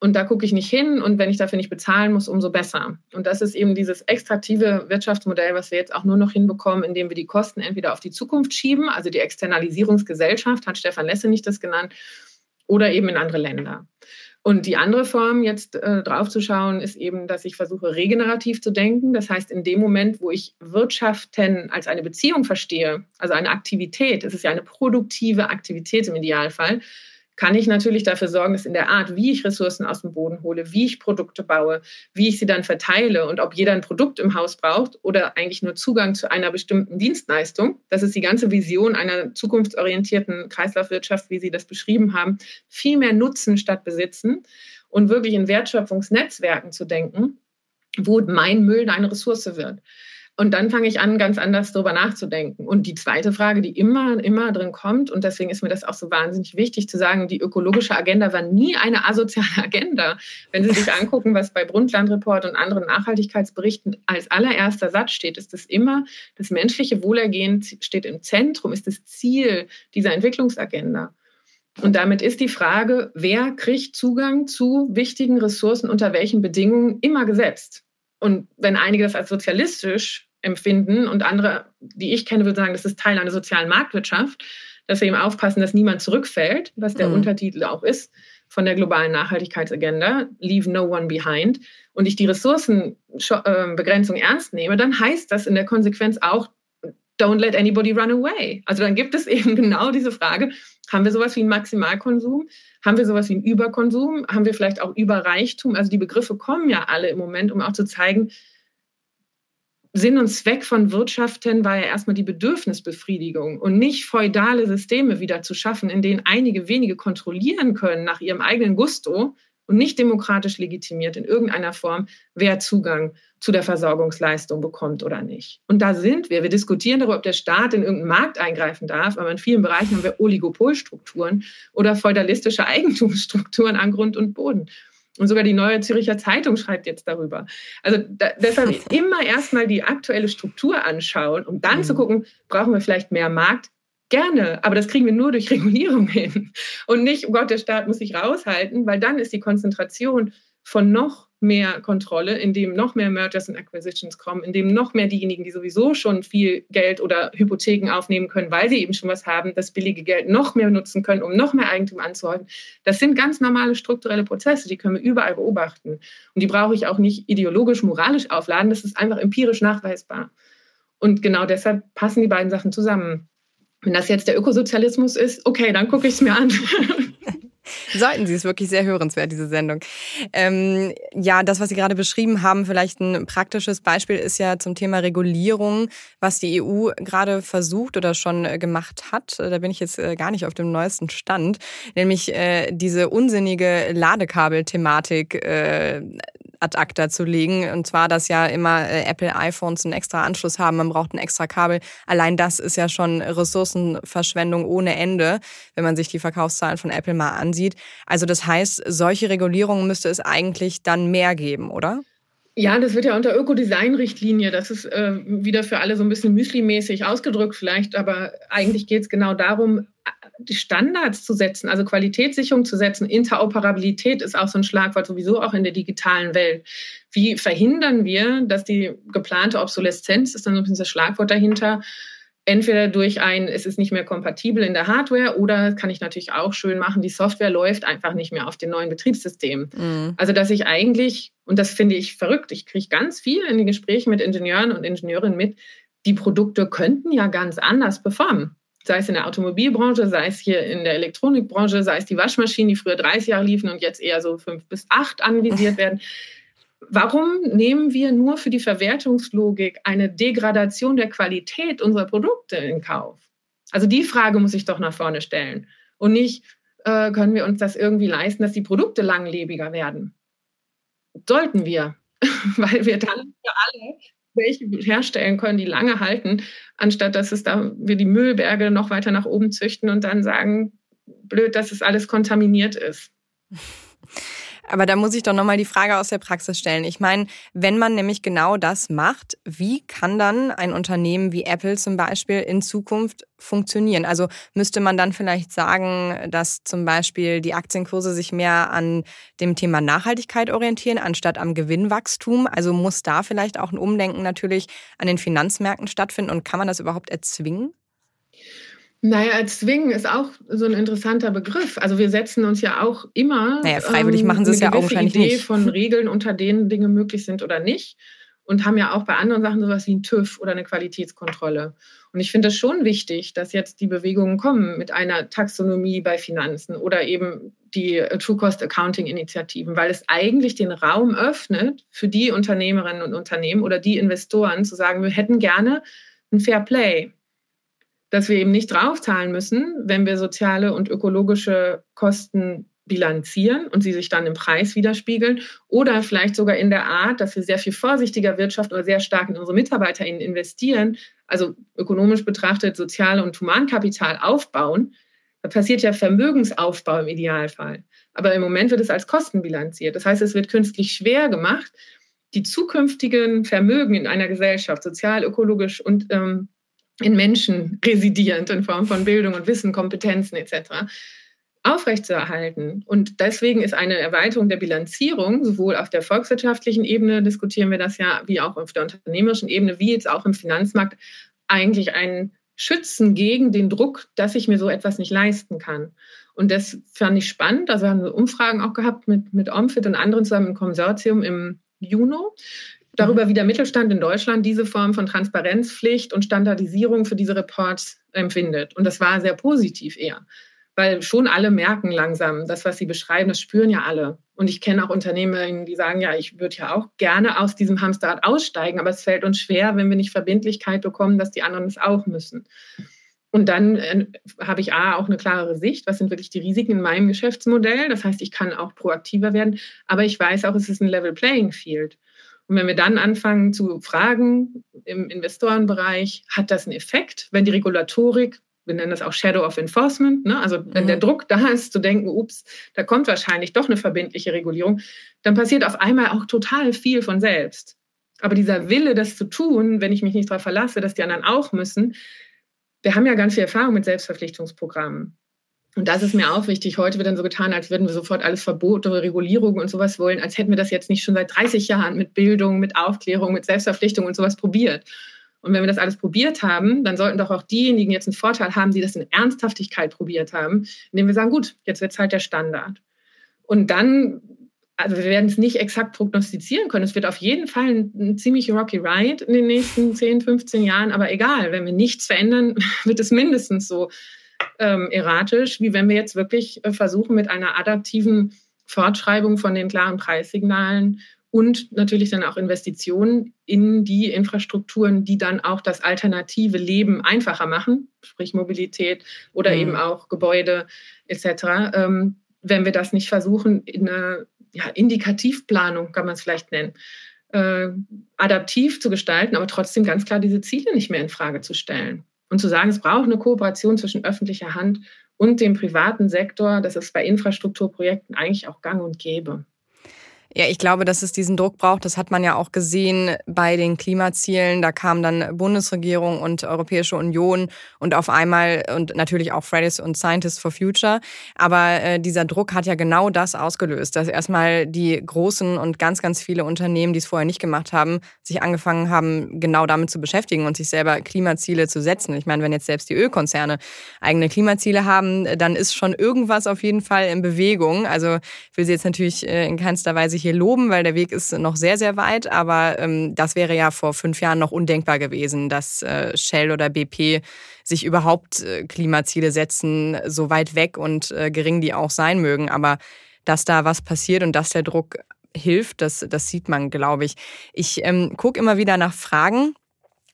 Und da gucke ich nicht hin und wenn ich dafür nicht bezahlen muss, umso besser. Und das ist eben dieses extraktive Wirtschaftsmodell, was wir jetzt auch nur noch hinbekommen, indem wir die Kosten entweder auf die Zukunft schieben, also die Externalisierungsgesellschaft, hat Stefan Lesse nicht das genannt, oder eben in andere Länder. Und die andere Form, jetzt äh, draufzuschauen, ist eben, dass ich versuche, regenerativ zu denken. Das heißt, in dem Moment, wo ich Wirtschaften als eine Beziehung verstehe, also eine Aktivität, es ist ja eine produktive Aktivität im Idealfall, kann ich natürlich dafür sorgen, dass in der Art, wie ich Ressourcen aus dem Boden hole, wie ich Produkte baue, wie ich sie dann verteile und ob jeder ein Produkt im Haus braucht oder eigentlich nur Zugang zu einer bestimmten Dienstleistung. Das ist die ganze Vision einer zukunftsorientierten Kreislaufwirtschaft, wie Sie das beschrieben haben. Viel mehr Nutzen statt Besitzen und wirklich in Wertschöpfungsnetzwerken zu denken, wo mein Müll eine Ressource wird. Und dann fange ich an, ganz anders darüber nachzudenken. Und die zweite Frage, die immer, immer drin kommt, und deswegen ist mir das auch so wahnsinnig wichtig zu sagen, die ökologische Agenda war nie eine asoziale Agenda. Wenn Sie sich angucken, was bei Brundtland-Report und anderen Nachhaltigkeitsberichten als allererster Satz steht, ist es immer, das menschliche Wohlergehen steht im Zentrum, ist das Ziel dieser Entwicklungsagenda. Und damit ist die Frage, wer kriegt Zugang zu wichtigen Ressourcen unter welchen Bedingungen immer gesetzt. Und wenn einige das als sozialistisch empfinden und andere, die ich kenne, würden sagen, das ist Teil einer sozialen Marktwirtschaft, dass wir eben aufpassen, dass niemand zurückfällt, was der mhm. Untertitel auch ist von der globalen Nachhaltigkeitsagenda, Leave No One Behind, und ich die Ressourcenbegrenzung ernst nehme, dann heißt das in der Konsequenz auch, don't let anybody run away. Also dann gibt es eben genau diese Frage, haben wir sowas wie einen Maximalkonsum? Haben wir sowas wie einen Überkonsum? Haben wir vielleicht auch Überreichtum? Also die Begriffe kommen ja alle im Moment, um auch zu zeigen, Sinn und Zweck von Wirtschaften war ja erstmal die Bedürfnisbefriedigung und nicht feudale Systeme wieder zu schaffen, in denen einige wenige kontrollieren können nach ihrem eigenen Gusto und nicht demokratisch legitimiert in irgendeiner Form, wer Zugang zu der Versorgungsleistung bekommt oder nicht. Und da sind wir. Wir diskutieren darüber, ob der Staat in irgendeinen Markt eingreifen darf, aber in vielen Bereichen haben wir Oligopolstrukturen oder feudalistische Eigentumsstrukturen an Grund und Boden. Und sogar die Neue Züricher Zeitung schreibt jetzt darüber. Also da, deshalb immer erstmal die aktuelle Struktur anschauen, um dann mhm. zu gucken, brauchen wir vielleicht mehr Markt? Gerne, aber das kriegen wir nur durch Regulierung hin. Und nicht, oh Gott, der Staat muss sich raushalten, weil dann ist die Konzentration von noch mehr Kontrolle, in dem noch mehr Mergers und Acquisitions kommen, in dem noch mehr diejenigen, die sowieso schon viel Geld oder Hypotheken aufnehmen können, weil sie eben schon was haben, das billige Geld noch mehr nutzen können, um noch mehr Eigentum anzuhäufen. Das sind ganz normale strukturelle Prozesse, die können wir überall beobachten. Und die brauche ich auch nicht ideologisch, moralisch aufladen, das ist einfach empirisch nachweisbar. Und genau deshalb passen die beiden Sachen zusammen. Wenn das jetzt der Ökosozialismus ist, okay, dann gucke ich es mir an. Sollten Sie, ist wirklich sehr hörenswert, diese Sendung. Ähm, ja, das, was Sie gerade beschrieben haben, vielleicht ein praktisches Beispiel ist ja zum Thema Regulierung, was die EU gerade versucht oder schon äh, gemacht hat. Da bin ich jetzt äh, gar nicht auf dem neuesten Stand. Nämlich äh, diese unsinnige Ladekabel-Thematik äh, ad acta zu legen. Und zwar, dass ja immer äh, Apple iPhones einen extra Anschluss haben, man braucht ein extra Kabel. Allein das ist ja schon Ressourcenverschwendung ohne Ende, wenn man sich die Verkaufszahlen von Apple mal ansieht. Also das heißt, solche Regulierungen müsste es eigentlich dann mehr geben, oder? Ja, das wird ja unter Ökodesign-Richtlinie. Das ist äh, wieder für alle so ein bisschen müslimäßig ausgedrückt vielleicht, aber eigentlich geht es genau darum, Standards zu setzen, also Qualitätssicherung zu setzen. Interoperabilität ist auch so ein Schlagwort sowieso auch in der digitalen Welt. Wie verhindern wir, dass die geplante Obsoleszenz, ist dann so ein bisschen das Schlagwort dahinter, entweder durch ein, es ist nicht mehr kompatibel in der Hardware oder kann ich natürlich auch schön machen, die Software läuft einfach nicht mehr auf den neuen Betriebssystemen. Mhm. Also dass ich eigentlich, und das finde ich verrückt, ich kriege ganz viel in den Gesprächen mit Ingenieuren und Ingenieurinnen mit, die Produkte könnten ja ganz anders performen. Sei es in der Automobilbranche, sei es hier in der Elektronikbranche, sei es die Waschmaschinen, die früher 30 Jahre liefen und jetzt eher so fünf bis acht anvisiert werden. Warum nehmen wir nur für die Verwertungslogik eine Degradation der Qualität unserer Produkte in Kauf? Also die Frage muss ich doch nach vorne stellen. Und nicht, äh, können wir uns das irgendwie leisten, dass die Produkte langlebiger werden? Sollten wir, weil wir dann für alle welche herstellen können, die lange halten, anstatt dass es da wir die Müllberge noch weiter nach oben züchten und dann sagen, blöd, dass es alles kontaminiert ist. Aber da muss ich doch nochmal die Frage aus der Praxis stellen. Ich meine, wenn man nämlich genau das macht, wie kann dann ein Unternehmen wie Apple zum Beispiel in Zukunft funktionieren? Also müsste man dann vielleicht sagen, dass zum Beispiel die Aktienkurse sich mehr an dem Thema Nachhaltigkeit orientieren, anstatt am Gewinnwachstum? Also muss da vielleicht auch ein Umdenken natürlich an den Finanzmärkten stattfinden und kann man das überhaupt erzwingen? Naja, zwingen ist auch so ein interessanter Begriff. Also wir setzen uns ja auch immer. Naja, freiwillig ähm, machen sie es ja augenscheinlich Idee nicht. von Regeln, unter denen Dinge möglich sind oder nicht. Und haben ja auch bei anderen Sachen sowas wie ein TÜV oder eine Qualitätskontrolle. Und ich finde es schon wichtig, dass jetzt die Bewegungen kommen mit einer Taxonomie bei Finanzen oder eben die True Cost Accounting Initiativen, weil es eigentlich den Raum öffnet für die Unternehmerinnen und Unternehmen oder die Investoren zu sagen, wir hätten gerne ein Fair Play dass wir eben nicht draufzahlen müssen, wenn wir soziale und ökologische Kosten bilanzieren und sie sich dann im Preis widerspiegeln oder vielleicht sogar in der Art, dass wir sehr viel vorsichtiger Wirtschaft oder sehr stark in unsere MitarbeiterInnen investieren, also ökonomisch betrachtet Sozial- und Humankapital aufbauen. Da passiert ja Vermögensaufbau im Idealfall. Aber im Moment wird es als Kosten bilanziert. Das heißt, es wird künstlich schwer gemacht, die zukünftigen Vermögen in einer Gesellschaft, sozial, ökologisch und ähm, in Menschen residierend in Form von Bildung und Wissen, Kompetenzen etc., aufrechtzuerhalten. Und deswegen ist eine Erweiterung der Bilanzierung, sowohl auf der volkswirtschaftlichen Ebene diskutieren wir das ja, wie auch auf der unternehmerischen Ebene, wie jetzt auch im Finanzmarkt, eigentlich ein Schützen gegen den Druck, dass ich mir so etwas nicht leisten kann. Und das fand ich spannend. Also haben wir Umfragen auch gehabt mit, mit Omfit und anderen zusammen im Konsortium im Juni darüber, wie der Mittelstand in Deutschland diese Form von Transparenzpflicht und Standardisierung für diese Reports empfindet. Und das war sehr positiv eher weil schon alle merken langsam, das, was sie beschreiben, das spüren ja alle. Und ich kenne auch Unternehmen, die sagen, ja, ich würde ja auch gerne aus diesem Hamsterrad aussteigen, aber es fällt uns schwer, wenn wir nicht Verbindlichkeit bekommen, dass die anderen es auch müssen. Und dann äh, habe ich A, auch eine klarere Sicht, was sind wirklich die Risiken in meinem Geschäftsmodell. Das heißt, ich kann auch proaktiver werden, aber ich weiß auch, es ist ein Level Playing Field. Und wenn wir dann anfangen zu fragen im Investorenbereich, hat das einen Effekt, wenn die Regulatorik wir nennen das auch Shadow of Enforcement, ne? also wenn mhm. der Druck da ist, zu denken, ups, da kommt wahrscheinlich doch eine verbindliche Regulierung, dann passiert auf einmal auch total viel von selbst. Aber dieser Wille, das zu tun, wenn ich mich nicht darauf verlasse, dass die anderen auch müssen, wir haben ja ganz viel Erfahrung mit Selbstverpflichtungsprogrammen. Und das ist mir auch wichtig. Heute wird dann so getan, als würden wir sofort alles Verbote, Regulierungen und sowas wollen, als hätten wir das jetzt nicht schon seit 30 Jahren mit Bildung, mit Aufklärung, mit Selbstverpflichtung und sowas probiert. Und wenn wir das alles probiert haben, dann sollten doch auch diejenigen jetzt einen Vorteil haben, die das in Ernsthaftigkeit probiert haben, indem wir sagen, gut, jetzt wird es halt der Standard. Und dann, also wir werden es nicht exakt prognostizieren können. Es wird auf jeden Fall ein, ein ziemlich rocky ride in den nächsten 10, 15 Jahren. Aber egal, wenn wir nichts verändern, wird es mindestens so ähm, erratisch, wie wenn wir jetzt wirklich äh, versuchen, mit einer adaptiven Fortschreibung von den klaren Preissignalen und natürlich dann auch Investitionen in die Infrastrukturen, die dann auch das alternative Leben einfacher machen, sprich Mobilität oder mhm. eben auch Gebäude etc. Ähm, wenn wir das nicht versuchen, in einer ja, Indikativplanung kann man es vielleicht nennen, äh, adaptiv zu gestalten, aber trotzdem ganz klar diese Ziele nicht mehr in Frage zu stellen. Und zu sagen, es braucht eine Kooperation zwischen öffentlicher Hand und dem privaten Sektor, das ist bei Infrastrukturprojekten eigentlich auch gang und gäbe. Ja, ich glaube, dass es diesen Druck braucht. Das hat man ja auch gesehen bei den Klimazielen. Da kamen dann Bundesregierung und Europäische Union und auf einmal und natürlich auch Fridays und Scientists for Future. Aber äh, dieser Druck hat ja genau das ausgelöst, dass erstmal die großen und ganz, ganz viele Unternehmen, die es vorher nicht gemacht haben, sich angefangen haben, genau damit zu beschäftigen und sich selber Klimaziele zu setzen. Ich meine, wenn jetzt selbst die Ölkonzerne eigene Klimaziele haben, dann ist schon irgendwas auf jeden Fall in Bewegung. Also ich will sie jetzt natürlich äh, in keinster Weise hier loben, weil der Weg ist noch sehr, sehr weit. Aber ähm, das wäre ja vor fünf Jahren noch undenkbar gewesen, dass äh, Shell oder BP sich überhaupt äh, Klimaziele setzen, so weit weg und äh, gering die auch sein mögen. Aber dass da was passiert und dass der Druck hilft, das, das sieht man, glaube ich. Ich ähm, gucke immer wieder nach Fragen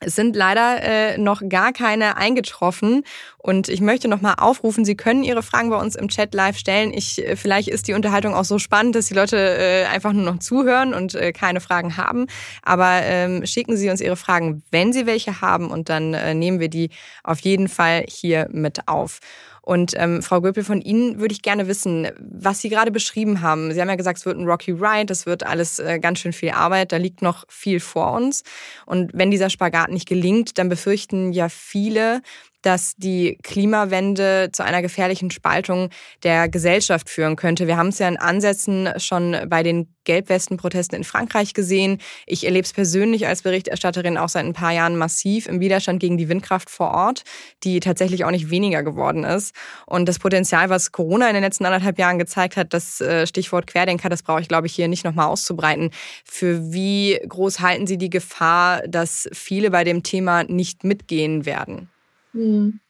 es sind leider äh, noch gar keine eingetroffen und ich möchte noch mal aufrufen, Sie können Ihre Fragen bei uns im Chat live stellen. Ich, äh, vielleicht ist die Unterhaltung auch so spannend, dass die Leute äh, einfach nur noch zuhören und äh, keine Fragen haben. Aber ähm, schicken Sie uns Ihre Fragen, wenn Sie welche haben und dann äh, nehmen wir die auf jeden Fall hier mit auf. Und ähm, Frau Göpel, von Ihnen würde ich gerne wissen, was Sie gerade beschrieben haben. Sie haben ja gesagt, es wird ein Rocky Ride, es wird alles äh, ganz schön viel Arbeit, da liegt noch viel vor uns. Und wenn dieser Spagat nicht gelingt, dann befürchten ja viele, dass die Klimawende zu einer gefährlichen Spaltung der Gesellschaft führen könnte. Wir haben es ja in Ansätzen schon bei den Gelbwesten-Protesten in Frankreich gesehen. Ich erlebe es persönlich als Berichterstatterin auch seit ein paar Jahren massiv im Widerstand gegen die Windkraft vor Ort, die tatsächlich auch nicht weniger geworden ist. Und das Potenzial, was Corona in den letzten anderthalb Jahren gezeigt hat, das äh, Stichwort Querdenker, das brauche ich, glaube ich, hier nicht nochmal auszubreiten. Für wie groß halten Sie die Gefahr, dass viele bei dem Thema nicht mitgehen werden? Hm.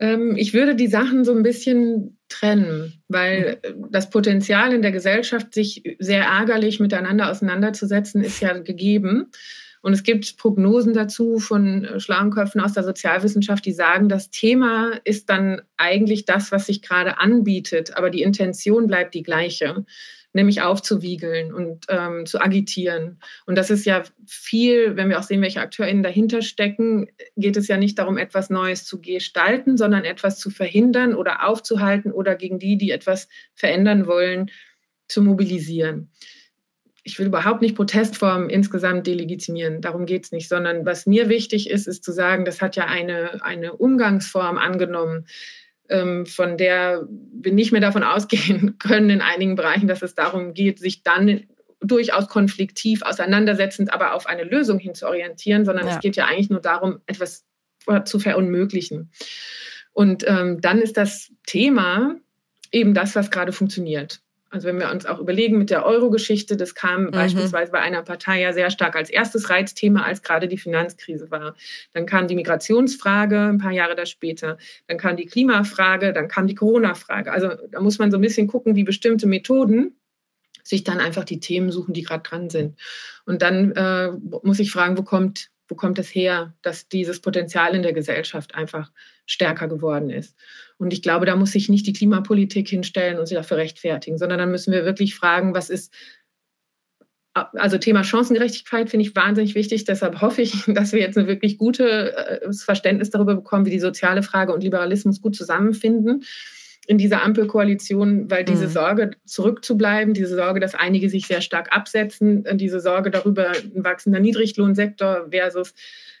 Ähm, ich würde die Sachen so ein bisschen trennen, weil das Potenzial in der Gesellschaft, sich sehr ärgerlich miteinander auseinanderzusetzen, ist ja gegeben. Und es gibt Prognosen dazu von äh, schlauen Köpfen aus der Sozialwissenschaft, die sagen, das Thema ist dann eigentlich das, was sich gerade anbietet, aber die Intention bleibt die gleiche nämlich aufzuwiegeln und ähm, zu agitieren. Und das ist ja viel, wenn wir auch sehen, welche AkteurInnen dahinter stecken, geht es ja nicht darum, etwas Neues zu gestalten, sondern etwas zu verhindern oder aufzuhalten oder gegen die, die etwas verändern wollen, zu mobilisieren. Ich will überhaupt nicht Protestformen insgesamt delegitimieren, darum geht es nicht, sondern was mir wichtig ist, ist zu sagen, das hat ja eine, eine Umgangsform angenommen, von der wir nicht mehr davon ausgehen können in einigen Bereichen, dass es darum geht, sich dann durchaus konfliktiv auseinandersetzend, aber auf eine Lösung hin zu orientieren, sondern ja. es geht ja eigentlich nur darum, etwas zu verunmöglichen. Und ähm, dann ist das Thema eben das, was gerade funktioniert. Also wenn wir uns auch überlegen mit der Euro-Geschichte, das kam mhm. beispielsweise bei einer Partei ja sehr stark als erstes Reizthema, als gerade die Finanzkrise war. Dann kam die Migrationsfrage ein paar Jahre da später. Dann kam die Klimafrage, dann kam die Corona-Frage. Also da muss man so ein bisschen gucken, wie bestimmte Methoden sich dann einfach die Themen suchen, die gerade dran sind. Und dann äh, muss ich fragen, wo kommt, wo kommt es her, dass dieses Potenzial in der Gesellschaft einfach stärker geworden ist? Und ich glaube, da muss sich nicht die Klimapolitik hinstellen und sich dafür rechtfertigen, sondern dann müssen wir wirklich fragen, was ist, also Thema Chancengerechtigkeit finde ich wahnsinnig wichtig. Deshalb hoffe ich, dass wir jetzt ein wirklich gutes äh, Verständnis darüber bekommen, wie die soziale Frage und Liberalismus gut zusammenfinden in dieser Ampelkoalition, weil diese mhm. Sorge zurückzubleiben, diese Sorge, dass einige sich sehr stark absetzen, diese Sorge darüber, ein wachsender Niedriglohnsektor versus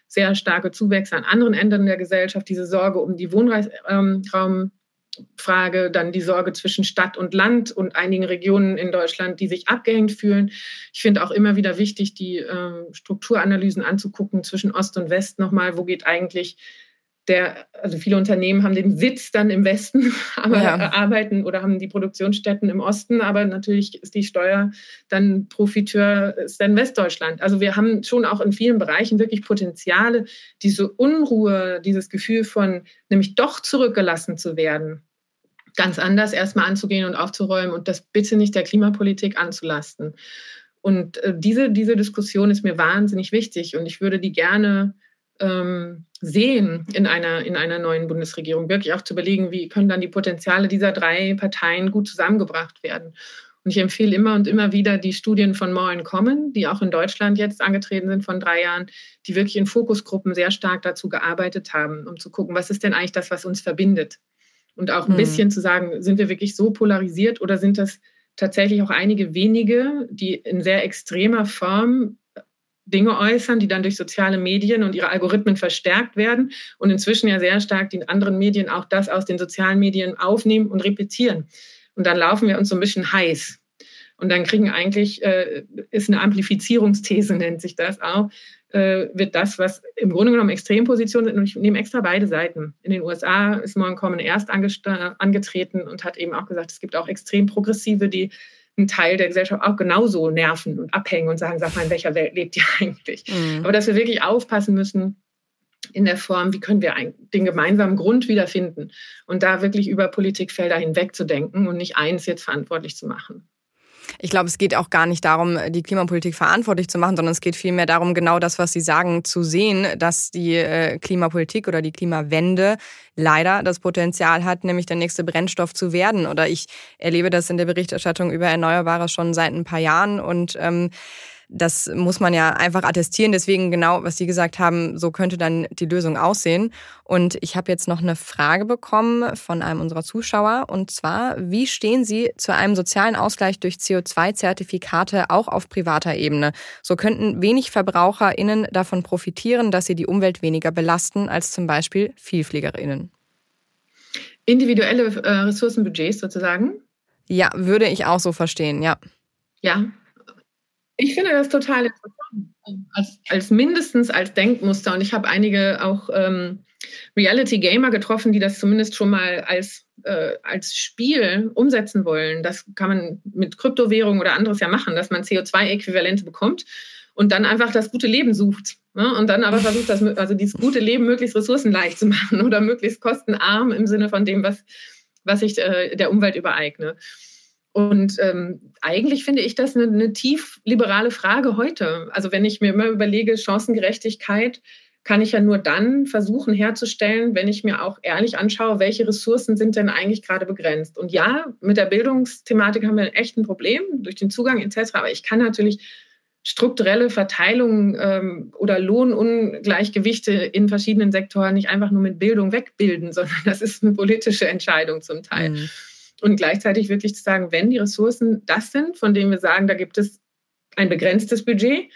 sehr starke Zuwächse an anderen Enden der Gesellschaft, diese Sorge um die Wohnraumfrage, dann die Sorge zwischen Stadt und Land und einigen Regionen in Deutschland, die sich abgehängt fühlen. Ich finde auch immer wieder wichtig, die äh, Strukturanalysen anzugucken zwischen Ost und West nochmal, wo geht eigentlich der, also viele Unternehmen haben den Sitz dann im Westen, aber ja. arbeiten oder haben die Produktionsstätten im Osten, aber natürlich ist die Steuer dann Profiteur, ist dann Westdeutschland. Also wir haben schon auch in vielen Bereichen wirklich Potenziale, diese Unruhe, dieses Gefühl von nämlich doch zurückgelassen zu werden, ganz anders erstmal anzugehen und aufzuräumen und das bitte nicht der Klimapolitik anzulasten. Und äh, diese, diese Diskussion ist mir wahnsinnig wichtig und ich würde die gerne ähm, sehen in einer, in einer neuen Bundesregierung. Wirklich auch zu überlegen, wie können dann die Potenziale dieser drei Parteien gut zusammengebracht werden. Und ich empfehle immer und immer wieder die Studien von More Common, die auch in Deutschland jetzt angetreten sind von drei Jahren, die wirklich in Fokusgruppen sehr stark dazu gearbeitet haben, um zu gucken, was ist denn eigentlich das, was uns verbindet? Und auch ein hm. bisschen zu sagen, sind wir wirklich so polarisiert oder sind das tatsächlich auch einige wenige, die in sehr extremer Form Dinge äußern, die dann durch soziale Medien und ihre Algorithmen verstärkt werden und inzwischen ja sehr stark die anderen Medien auch das aus den sozialen Medien aufnehmen und repetieren. Und dann laufen wir uns so ein bisschen heiß. Und dann kriegen eigentlich, äh, ist eine Amplifizierungsthese, nennt sich das auch, äh, wird das, was im Grunde genommen Extrempositionen sind, und ich nehme extra beide Seiten. In den USA ist Morgan Common erst angetreten und hat eben auch gesagt, es gibt auch extrem Progressive, die einen Teil der Gesellschaft auch genauso nerven und abhängen und sagen, sag mal, in welcher Welt lebt ihr eigentlich? Mhm. Aber dass wir wirklich aufpassen müssen in der Form, wie können wir den gemeinsamen Grund wiederfinden und da wirklich über Politikfelder hinweg zu denken und nicht eins jetzt verantwortlich zu machen. Ich glaube, es geht auch gar nicht darum, die Klimapolitik verantwortlich zu machen, sondern es geht vielmehr darum, genau das, was Sie sagen, zu sehen, dass die äh, Klimapolitik oder die Klimawende leider das Potenzial hat, nämlich der nächste Brennstoff zu werden. Oder ich erlebe das in der Berichterstattung über Erneuerbare schon seit ein paar Jahren und ähm, das muss man ja einfach attestieren. Deswegen genau, was Sie gesagt haben, so könnte dann die Lösung aussehen. Und ich habe jetzt noch eine Frage bekommen von einem unserer Zuschauer. Und zwar, wie stehen Sie zu einem sozialen Ausgleich durch CO2-Zertifikate auch auf privater Ebene? So könnten wenig VerbraucherInnen davon profitieren, dass sie die Umwelt weniger belasten als zum Beispiel VielfliegerInnen. Individuelle äh, Ressourcenbudgets sozusagen? Ja, würde ich auch so verstehen, ja. Ja, ich finde das total interessant, als, als mindestens als Denkmuster. Und ich habe einige auch ähm, Reality-Gamer getroffen, die das zumindest schon mal als, äh, als Spiel umsetzen wollen. Das kann man mit Kryptowährungen oder anderes ja machen, dass man CO2-Äquivalente bekommt und dann einfach das gute Leben sucht. Ne? Und dann aber versucht, das, also dieses gute Leben möglichst ressourcenleicht zu machen oder möglichst kostenarm im Sinne von dem, was, was ich äh, der Umwelt übereigne. Und ähm, eigentlich finde ich das eine, eine tief liberale Frage heute. Also wenn ich mir immer überlege, Chancengerechtigkeit, kann ich ja nur dann versuchen herzustellen, wenn ich mir auch ehrlich anschaue, welche Ressourcen sind denn eigentlich gerade begrenzt. Und ja, mit der Bildungsthematik haben wir ein Problem durch den Zugang etc. Aber ich kann natürlich strukturelle Verteilung ähm, oder Lohnungleichgewichte in verschiedenen Sektoren nicht einfach nur mit Bildung wegbilden, sondern das ist eine politische Entscheidung zum Teil. Mhm. Und gleichzeitig wirklich zu sagen, wenn die Ressourcen das sind, von denen wir sagen, da gibt es ein begrenztes Budget,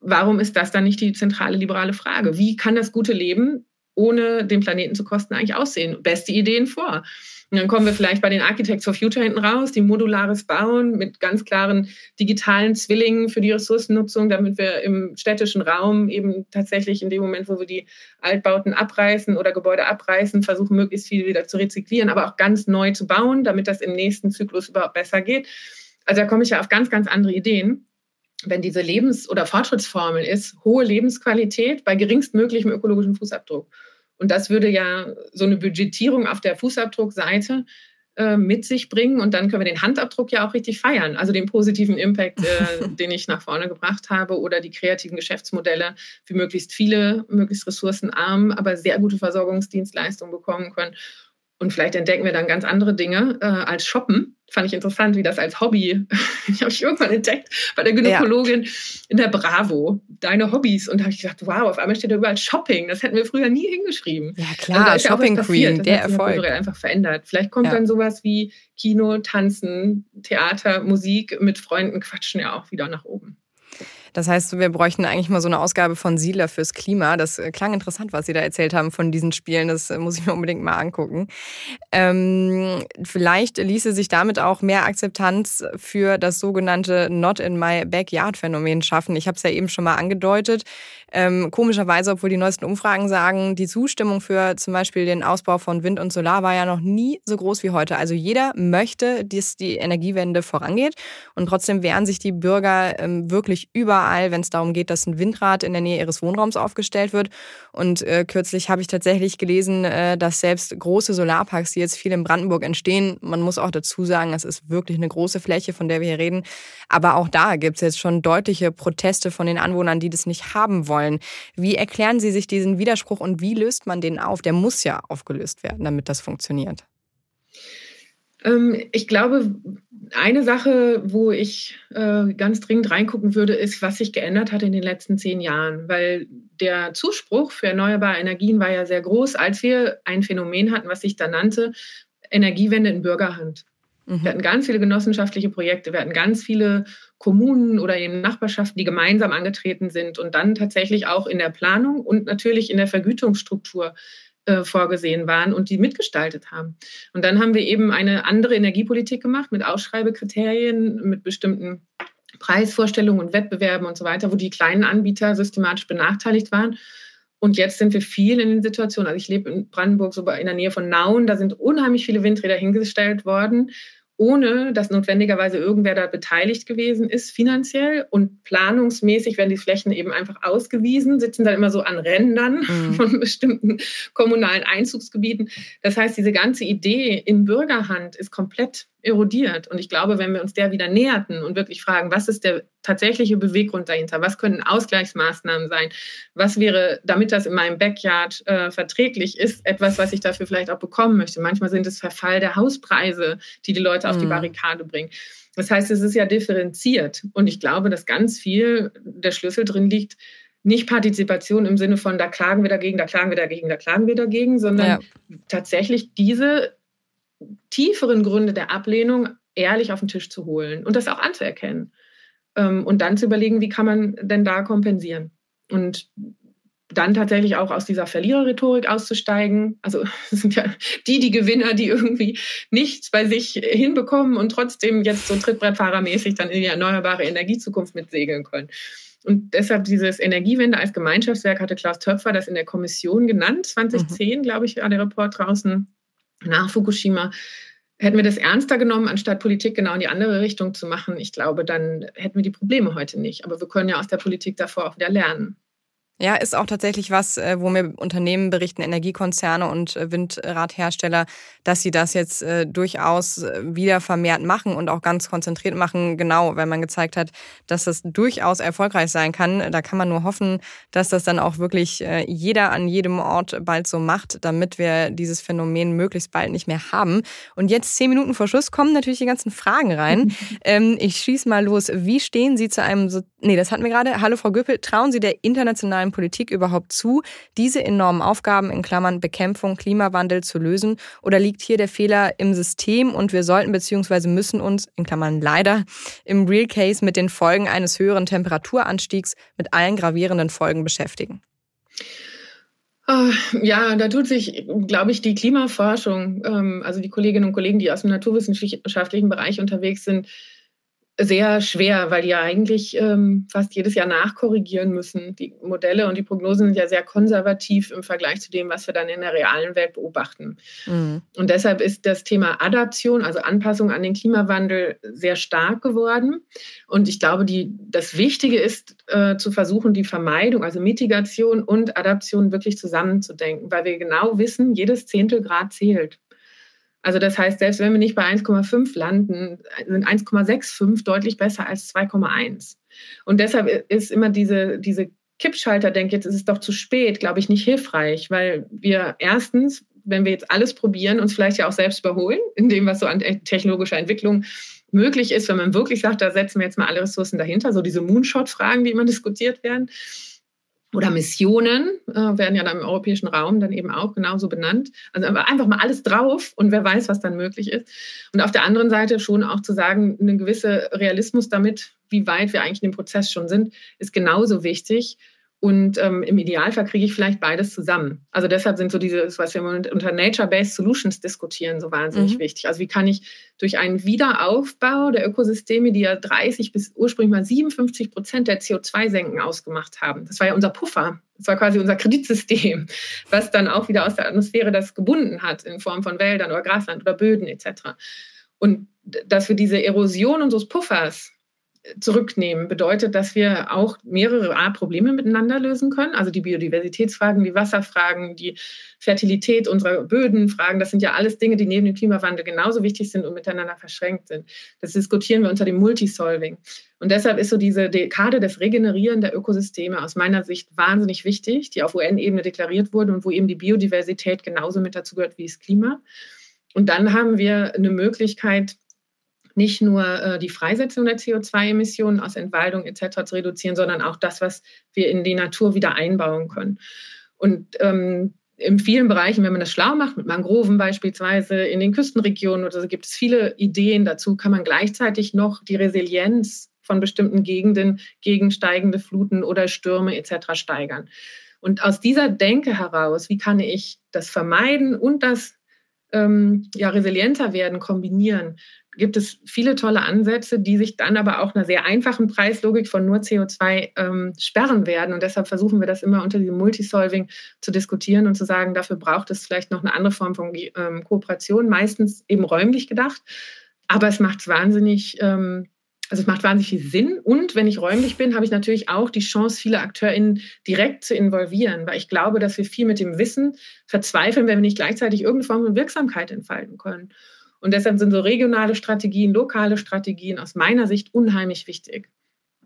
warum ist das dann nicht die zentrale liberale Frage? Wie kann das gute Leben ohne den Planeten zu kosten eigentlich aussehen? Beste Ideen vor. Und dann kommen wir vielleicht bei den Architects for Future hinten raus, die modulares Bauen mit ganz klaren digitalen Zwillingen für die Ressourcennutzung, damit wir im städtischen Raum eben tatsächlich in dem Moment, wo wir die Altbauten abreißen oder Gebäude abreißen, versuchen, möglichst viel wieder zu rezyklieren, aber auch ganz neu zu bauen, damit das im nächsten Zyklus überhaupt besser geht. Also da komme ich ja auf ganz, ganz andere Ideen wenn diese Lebens- oder Fortschrittsformel ist, hohe Lebensqualität bei geringstmöglichem ökologischen Fußabdruck. Und das würde ja so eine Budgetierung auf der Fußabdruckseite äh, mit sich bringen. Und dann können wir den Handabdruck ja auch richtig feiern. Also den positiven Impact, äh, den ich nach vorne gebracht habe oder die kreativen Geschäftsmodelle, wie möglichst viele, möglichst ressourcenarm, aber sehr gute Versorgungsdienstleistungen bekommen können. Und vielleicht entdecken wir dann ganz andere Dinge äh, als Shoppen. Fand ich interessant, wie das als Hobby, ich habe ich irgendwann entdeckt bei der Gynäkologin ja. in der Bravo, deine Hobbys. Und da habe ich gedacht, wow, auf einmal steht da überall Shopping. Das hätten wir früher nie hingeschrieben. Ja klar, Shopping ja Queen, das der Erfolg. einfach verändert. Vielleicht kommt ja. dann sowas wie Kino, Tanzen, Theater, Musik mit Freunden quatschen ja auch wieder nach oben. Das heißt, wir bräuchten eigentlich mal so eine Ausgabe von Siedler fürs Klima. Das äh, klang interessant, was Sie da erzählt haben von diesen Spielen. Das äh, muss ich mir unbedingt mal angucken. Ähm, vielleicht ließe sich damit auch mehr Akzeptanz für das sogenannte Not in my backyard Phänomen schaffen. Ich habe es ja eben schon mal angedeutet. Ähm, komischerweise, obwohl die neuesten Umfragen sagen, die Zustimmung für zum Beispiel den Ausbau von Wind und Solar war ja noch nie so groß wie heute. Also jeder möchte, dass die Energiewende vorangeht und trotzdem wehren sich die Bürger ähm, wirklich überall, wenn es darum geht, dass ein Windrad in der Nähe ihres Wohnraums aufgestellt wird. Und äh, kürzlich habe ich tatsächlich gelesen, äh, dass selbst große Solarparks, die jetzt viel in Brandenburg entstehen, man muss auch dazu sagen, es ist wirklich eine große Fläche, von der wir hier reden, aber auch da gibt es jetzt schon deutliche Proteste von den Anwohnern, die das nicht haben wollen wollen. Wie erklären Sie sich diesen Widerspruch und wie löst man den auf? Der muss ja aufgelöst werden, damit das funktioniert. Ähm, ich glaube, eine Sache, wo ich äh, ganz dringend reingucken würde, ist, was sich geändert hat in den letzten zehn Jahren. Weil der Zuspruch für erneuerbare Energien war ja sehr groß, als wir ein Phänomen hatten, was sich da nannte, Energiewende in Bürgerhand. Mhm. Wir hatten ganz viele genossenschaftliche Projekte, wir hatten ganz viele Kommunen oder eben Nachbarschaften, die gemeinsam angetreten sind und dann tatsächlich auch in der Planung und natürlich in der Vergütungsstruktur äh, vorgesehen waren und die mitgestaltet haben. Und dann haben wir eben eine andere Energiepolitik gemacht mit Ausschreibekriterien, mit bestimmten Preisvorstellungen und Wettbewerben und so weiter, wo die kleinen Anbieter systematisch benachteiligt waren. Und jetzt sind wir viel in den Situationen. Also ich lebe in Brandenburg, so in der Nähe von Nauen, da sind unheimlich viele Windräder hingestellt worden ohne dass notwendigerweise irgendwer da beteiligt gewesen ist, finanziell und planungsmäßig werden die Flächen eben einfach ausgewiesen, sitzen dann immer so an Rändern mhm. von bestimmten kommunalen Einzugsgebieten. Das heißt, diese ganze Idee in Bürgerhand ist komplett erodiert. Und ich glaube, wenn wir uns der wieder näherten und wirklich fragen, was ist der tatsächliche Beweggrund dahinter? Was können Ausgleichsmaßnahmen sein? Was wäre, damit das in meinem Backyard äh, verträglich ist, etwas, was ich dafür vielleicht auch bekommen möchte? Manchmal sind es Verfall der Hauspreise, die die Leute auf die mhm. Barrikade bringen. Das heißt, es ist ja differenziert. Und ich glaube, dass ganz viel der Schlüssel drin liegt, nicht Partizipation im Sinne von, da klagen wir dagegen, da klagen wir dagegen, da klagen wir dagegen, sondern ja. tatsächlich diese tieferen Gründe der Ablehnung ehrlich auf den Tisch zu holen und das auch anzuerkennen. Ähm, und dann zu überlegen, wie kann man denn da kompensieren? Und dann tatsächlich auch aus dieser Verliererrhetorik auszusteigen. Also es sind ja die, die Gewinner, die irgendwie nichts bei sich hinbekommen und trotzdem jetzt so Trittbrettfahrermäßig dann in die erneuerbare Energiezukunft mitsegeln können. Und deshalb dieses Energiewende als Gemeinschaftswerk hatte Klaus Töpfer das in der Kommission genannt. 2010, mhm. glaube ich, war der Report draußen nach Fukushima. Hätten wir das ernster genommen, anstatt Politik genau in die andere Richtung zu machen, ich glaube, dann hätten wir die Probleme heute nicht. Aber wir können ja aus der Politik davor auch wieder lernen. Ja, ist auch tatsächlich was, äh, wo mir Unternehmen berichten, Energiekonzerne und äh, Windradhersteller, dass sie das jetzt äh, durchaus wieder vermehrt machen und auch ganz konzentriert machen, genau, weil man gezeigt hat, dass das durchaus erfolgreich sein kann. Da kann man nur hoffen, dass das dann auch wirklich jeder an jedem Ort bald so macht, damit wir dieses Phänomen möglichst bald nicht mehr haben. Und jetzt zehn Minuten vor Schluss kommen natürlich die ganzen Fragen rein. Ähm, ich schieße mal los. Wie stehen Sie zu einem, so nee, das hatten wir gerade. Hallo Frau Göppel, trauen Sie der internationalen internationalen Politik überhaupt zu, diese enormen Aufgaben in Klammern Bekämpfung, Klimawandel zu lösen? Oder liegt hier der Fehler im System und wir sollten bzw. müssen uns in Klammern leider im Real Case mit den Folgen eines höheren Temperaturanstiegs mit allen gravierenden Folgen beschäftigen? Ah, ja, da tut sich, glaube ich, die Klimaforschung, ähm, also die Kolleginnen und Kollegen, die aus dem naturwissenschaftlichen Bereich unterwegs sind, sehr schwer, weil die ja eigentlich ähm, fast jedes Jahr nachkorrigieren müssen. Die Modelle und die Prognosen sind ja sehr konservativ im Vergleich zu dem, was wir dann in der realen Welt beobachten. Mhm. Und deshalb ist das Thema Adaption, also Anpassung an den Klimawandel, sehr stark geworden. Und ich glaube, die, das Wichtige ist äh, zu versuchen, die Vermeidung, also Mitigation und Adaption wirklich zusammenzudenken, weil wir genau wissen, jedes Zehntel Grad zählt. Also das heißt, selbst wenn wir nicht bei 1,5 landen, sind 1,65 deutlich besser als 2,1. Und deshalb ist immer diese, diese Kippschalter, denke jetzt ist es doch zu spät, glaube ich, nicht hilfreich, weil wir erstens, wenn wir jetzt alles probieren, uns vielleicht ja auch selbst überholen, in dem, was so an technologischer Entwicklung möglich ist, wenn man wirklich sagt, da setzen wir jetzt mal alle Ressourcen dahinter, so diese Moonshot-Fragen, die immer diskutiert werden oder Missionen äh, werden ja dann im europäischen Raum dann eben auch genauso benannt. Also einfach mal alles drauf und wer weiß, was dann möglich ist. Und auf der anderen Seite schon auch zu sagen, eine gewisse Realismus damit, wie weit wir eigentlich in dem Prozess schon sind, ist genauso wichtig. Und ähm, im Idealfall kriege ich vielleicht beides zusammen. Also deshalb sind so diese, was wir unter Nature-Based Solutions diskutieren, so wahnsinnig mhm. wichtig. Also wie kann ich durch einen Wiederaufbau der Ökosysteme, die ja 30 bis ursprünglich mal 57 Prozent der CO2-Senken ausgemacht haben. Das war ja unser Puffer. Das war quasi unser Kreditsystem, was dann auch wieder aus der Atmosphäre das gebunden hat in Form von Wäldern oder Grasland oder Böden etc. Und dass wir diese Erosion unseres Puffers zurücknehmen, bedeutet, dass wir auch mehrere A Probleme miteinander lösen können. Also die Biodiversitätsfragen, die Wasserfragen, die Fertilität unserer Böden, Fragen, das sind ja alles Dinge, die neben dem Klimawandel genauso wichtig sind und miteinander verschränkt sind. Das diskutieren wir unter dem Multisolving. Und deshalb ist so diese Dekade des Regenerieren der Ökosysteme aus meiner Sicht wahnsinnig wichtig, die auf UN-Ebene deklariert wurde und wo eben die Biodiversität genauso mit dazu gehört wie das Klima. Und dann haben wir eine Möglichkeit, nicht nur äh, die Freisetzung der CO2-Emissionen aus Entwaldung etc. zu reduzieren, sondern auch das, was wir in die Natur wieder einbauen können. Und ähm, in vielen Bereichen, wenn man das schlau macht, mit Mangroven beispielsweise, in den Küstenregionen oder so, gibt es viele Ideen dazu, kann man gleichzeitig noch die Resilienz von bestimmten Gegenden gegen steigende Fluten oder Stürme etc. steigern. Und aus dieser Denke heraus, wie kann ich das vermeiden und das ähm, ja, resilienter werden kombinieren, gibt es viele tolle Ansätze, die sich dann aber auch einer sehr einfachen Preislogik von nur CO2 ähm, sperren werden. Und deshalb versuchen wir das immer unter diesem Multisolving zu diskutieren und zu sagen, dafür braucht es vielleicht noch eine andere Form von ähm, Kooperation, meistens eben räumlich gedacht. Aber es macht wahnsinnig, ähm, also es macht wahnsinnig viel Sinn. Und wenn ich räumlich bin, habe ich natürlich auch die Chance, viele AkteurInnen direkt zu involvieren, weil ich glaube, dass wir viel mit dem Wissen verzweifeln, wenn wir nicht gleichzeitig irgendeine Form von Wirksamkeit entfalten können. Und deshalb sind so regionale Strategien, lokale Strategien aus meiner Sicht unheimlich wichtig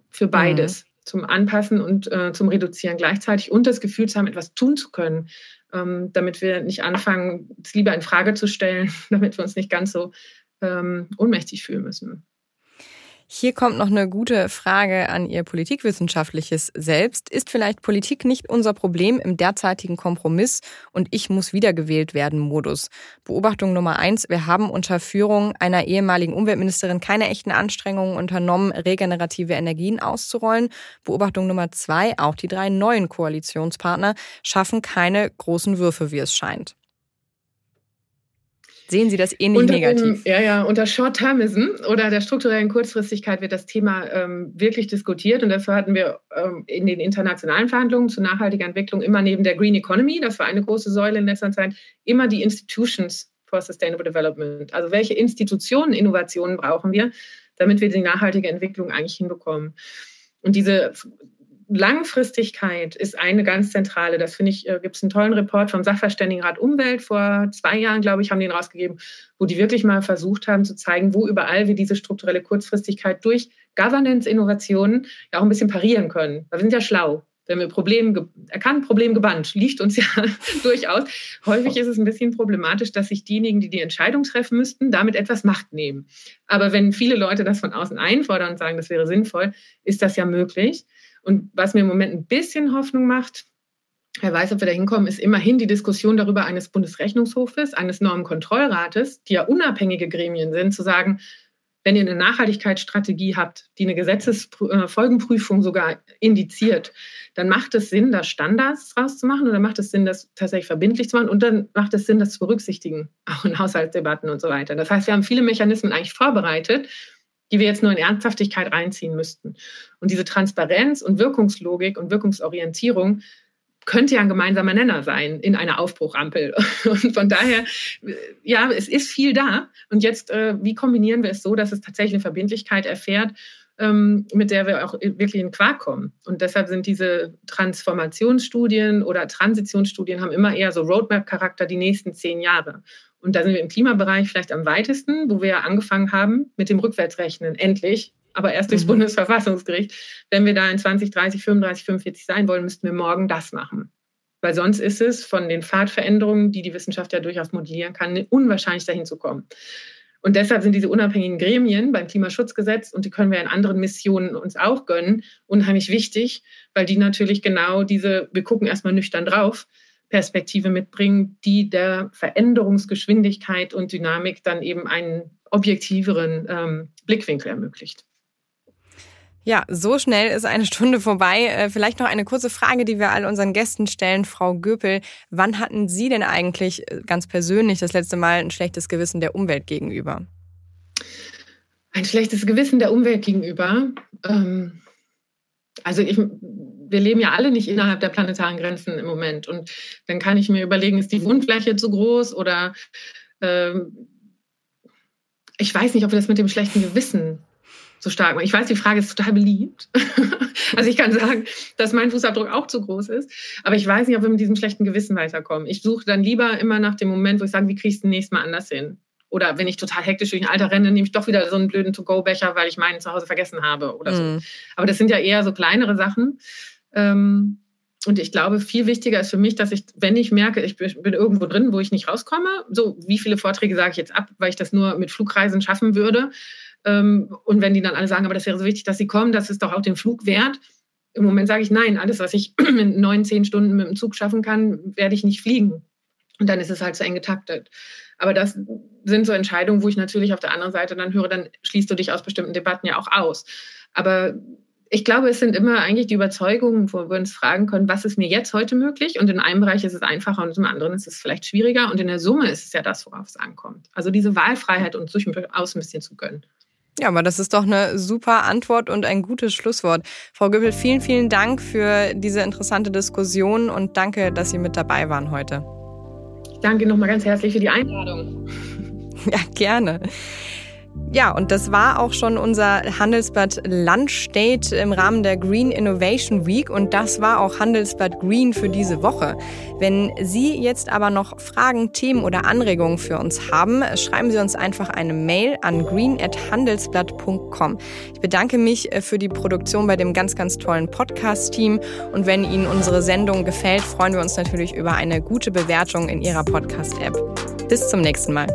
für beides. Mhm. Zum Anpassen und äh, zum Reduzieren gleichzeitig und das Gefühl zu haben, etwas tun zu können, ähm, damit wir nicht anfangen, es lieber in Frage zu stellen, damit wir uns nicht ganz so ähm, ohnmächtig fühlen müssen. Hier kommt noch eine gute Frage an Ihr politikwissenschaftliches Selbst. Ist vielleicht Politik nicht unser Problem im derzeitigen Kompromiss und ich muss wiedergewählt werden Modus? Beobachtung Nummer eins. Wir haben unter Führung einer ehemaligen Umweltministerin keine echten Anstrengungen unternommen, regenerative Energien auszurollen. Beobachtung Nummer zwei. Auch die drei neuen Koalitionspartner schaffen keine großen Würfe, wie es scheint. Sehen Sie das ähnlich unter, negativ? ja, ja, unter Short-Termism oder der strukturellen Kurzfristigkeit wird das Thema ähm, wirklich diskutiert. Und dafür hatten wir ähm, in den internationalen Verhandlungen zu nachhaltiger Entwicklung immer neben der Green Economy, das war eine große Säule in letzter Zeit, immer die Institutions for Sustainable Development. Also welche Institutionen, Innovationen brauchen wir, damit wir die nachhaltige Entwicklung eigentlich hinbekommen. Und diese Langfristigkeit ist eine ganz zentrale. Das finde ich, äh, gibt es einen tollen Report vom Sachverständigenrat Umwelt. Vor zwei Jahren, glaube ich, haben die ihn rausgegeben, wo die wirklich mal versucht haben zu zeigen, wo überall wir diese strukturelle Kurzfristigkeit durch Governance-Innovationen ja auch ein bisschen parieren können. Weil wir sind ja schlau. Wenn wir Problem erkannt, Problem gebannt, liegt uns ja durchaus. Häufig ist es ein bisschen problematisch, dass sich diejenigen, die die Entscheidung treffen müssten, damit etwas Macht nehmen. Aber wenn viele Leute das von außen einfordern und sagen, das wäre sinnvoll, ist das ja möglich. Und was mir im Moment ein bisschen Hoffnung macht, Wer weiß, ob wir da hinkommen, ist immerhin die Diskussion darüber eines Bundesrechnungshofes, eines Normenkontrollrates, die ja unabhängige Gremien sind, zu sagen, wenn ihr eine Nachhaltigkeitsstrategie habt, die eine Gesetzesfolgenprüfung sogar indiziert, dann macht es Sinn, da Standards draus zu machen oder macht es Sinn, das tatsächlich verbindlich zu machen und dann macht es Sinn, das zu berücksichtigen, auch in Haushaltsdebatten und so weiter. Das heißt, wir haben viele Mechanismen eigentlich vorbereitet, die wir jetzt nur in Ernsthaftigkeit reinziehen müssten. Und diese Transparenz und Wirkungslogik und Wirkungsorientierung könnte ja ein gemeinsamer Nenner sein in einer Aufbruchampel. Und von daher, ja, es ist viel da. Und jetzt, äh, wie kombinieren wir es so, dass es tatsächlich eine Verbindlichkeit erfährt, ähm, mit der wir auch wirklich in Quark kommen. Und deshalb sind diese Transformationsstudien oder Transitionsstudien haben immer eher so Roadmap-Charakter die nächsten zehn Jahre. Und da sind wir im Klimabereich vielleicht am weitesten, wo wir ja angefangen haben mit dem Rückwärtsrechnen, endlich aber erst durchs mhm. Bundesverfassungsgericht. Wenn wir da in 20, 30, 35, 45 sein wollen, müssten wir morgen das machen. Weil sonst ist es von den Pfadveränderungen, die die Wissenschaft ja durchaus modellieren kann, unwahrscheinlich dahin zu kommen. Und deshalb sind diese unabhängigen Gremien beim Klimaschutzgesetz, und die können wir in anderen Missionen uns auch gönnen, unheimlich wichtig, weil die natürlich genau diese, wir gucken erstmal nüchtern drauf, Perspektive mitbringen, die der Veränderungsgeschwindigkeit und Dynamik dann eben einen objektiveren ähm, Blickwinkel ermöglicht. Ja, so schnell ist eine Stunde vorbei. Äh, vielleicht noch eine kurze Frage, die wir all unseren Gästen stellen. Frau Göpel, wann hatten Sie denn eigentlich äh, ganz persönlich das letzte Mal ein schlechtes Gewissen der Umwelt gegenüber? Ein schlechtes Gewissen der Umwelt gegenüber. Ähm, also ich, wir leben ja alle nicht innerhalb der planetaren Grenzen im Moment. Und dann kann ich mir überlegen, ist die Wundfläche zu groß oder ähm, ich weiß nicht, ob wir das mit dem schlechten Gewissen so stark machen. Ich weiß, die Frage ist total beliebt. also ich kann sagen, dass mein Fußabdruck auch zu groß ist. Aber ich weiß nicht, ob wir mit diesem schlechten Gewissen weiterkommen. Ich suche dann lieber immer nach dem Moment, wo ich sage, wie kriege ich es demnächst mal anders hin? Oder wenn ich total hektisch durch ein Alter renne, nehme ich doch wieder so einen blöden To-Go-Becher, weil ich meinen zu Hause vergessen habe oder so. Mm. Aber das sind ja eher so kleinere Sachen. Ähm, und ich glaube, viel wichtiger ist für mich, dass ich, wenn ich merke, ich bin irgendwo drin, wo ich nicht rauskomme, so wie viele Vorträge sage ich jetzt ab, weil ich das nur mit Flugreisen schaffen würde, ähm, und wenn die dann alle sagen, aber das wäre so wichtig, dass sie kommen, das ist doch auch den Flug wert. Im Moment sage ich nein, alles, was ich in neun, zehn Stunden mit dem Zug schaffen kann, werde ich nicht fliegen. Und dann ist es halt zu eng getaktet. Aber das sind so Entscheidungen, wo ich natürlich auf der anderen Seite dann höre, dann schließt du dich aus bestimmten Debatten ja auch aus. Aber ich glaube, es sind immer eigentlich die Überzeugungen, wo wir uns fragen können, was ist mir jetzt heute möglich? Und in einem Bereich ist es einfacher und im anderen ist es vielleicht schwieriger. Und in der Summe ist es ja das, worauf es ankommt. Also diese Wahlfreiheit uns durchaus ein bisschen zu gönnen. Ja, aber das ist doch eine super Antwort und ein gutes Schlusswort. Frau Göbel, vielen, vielen Dank für diese interessante Diskussion und danke, dass Sie mit dabei waren heute. Ich danke nochmal ganz herzlich für die Einladung. Ja, gerne. Ja, und das war auch schon unser Handelsblatt Date im Rahmen der Green Innovation Week und das war auch Handelsblatt Green für diese Woche. Wenn Sie jetzt aber noch Fragen, Themen oder Anregungen für uns haben, schreiben Sie uns einfach eine Mail an green@handelsblatt.com. Ich bedanke mich äh, für die Produktion bei dem ganz ganz tollen Podcast Team und wenn Ihnen unsere Sendung gefällt, freuen wir uns natürlich über eine gute Bewertung in Ihrer Podcast App. Bis zum nächsten Mal.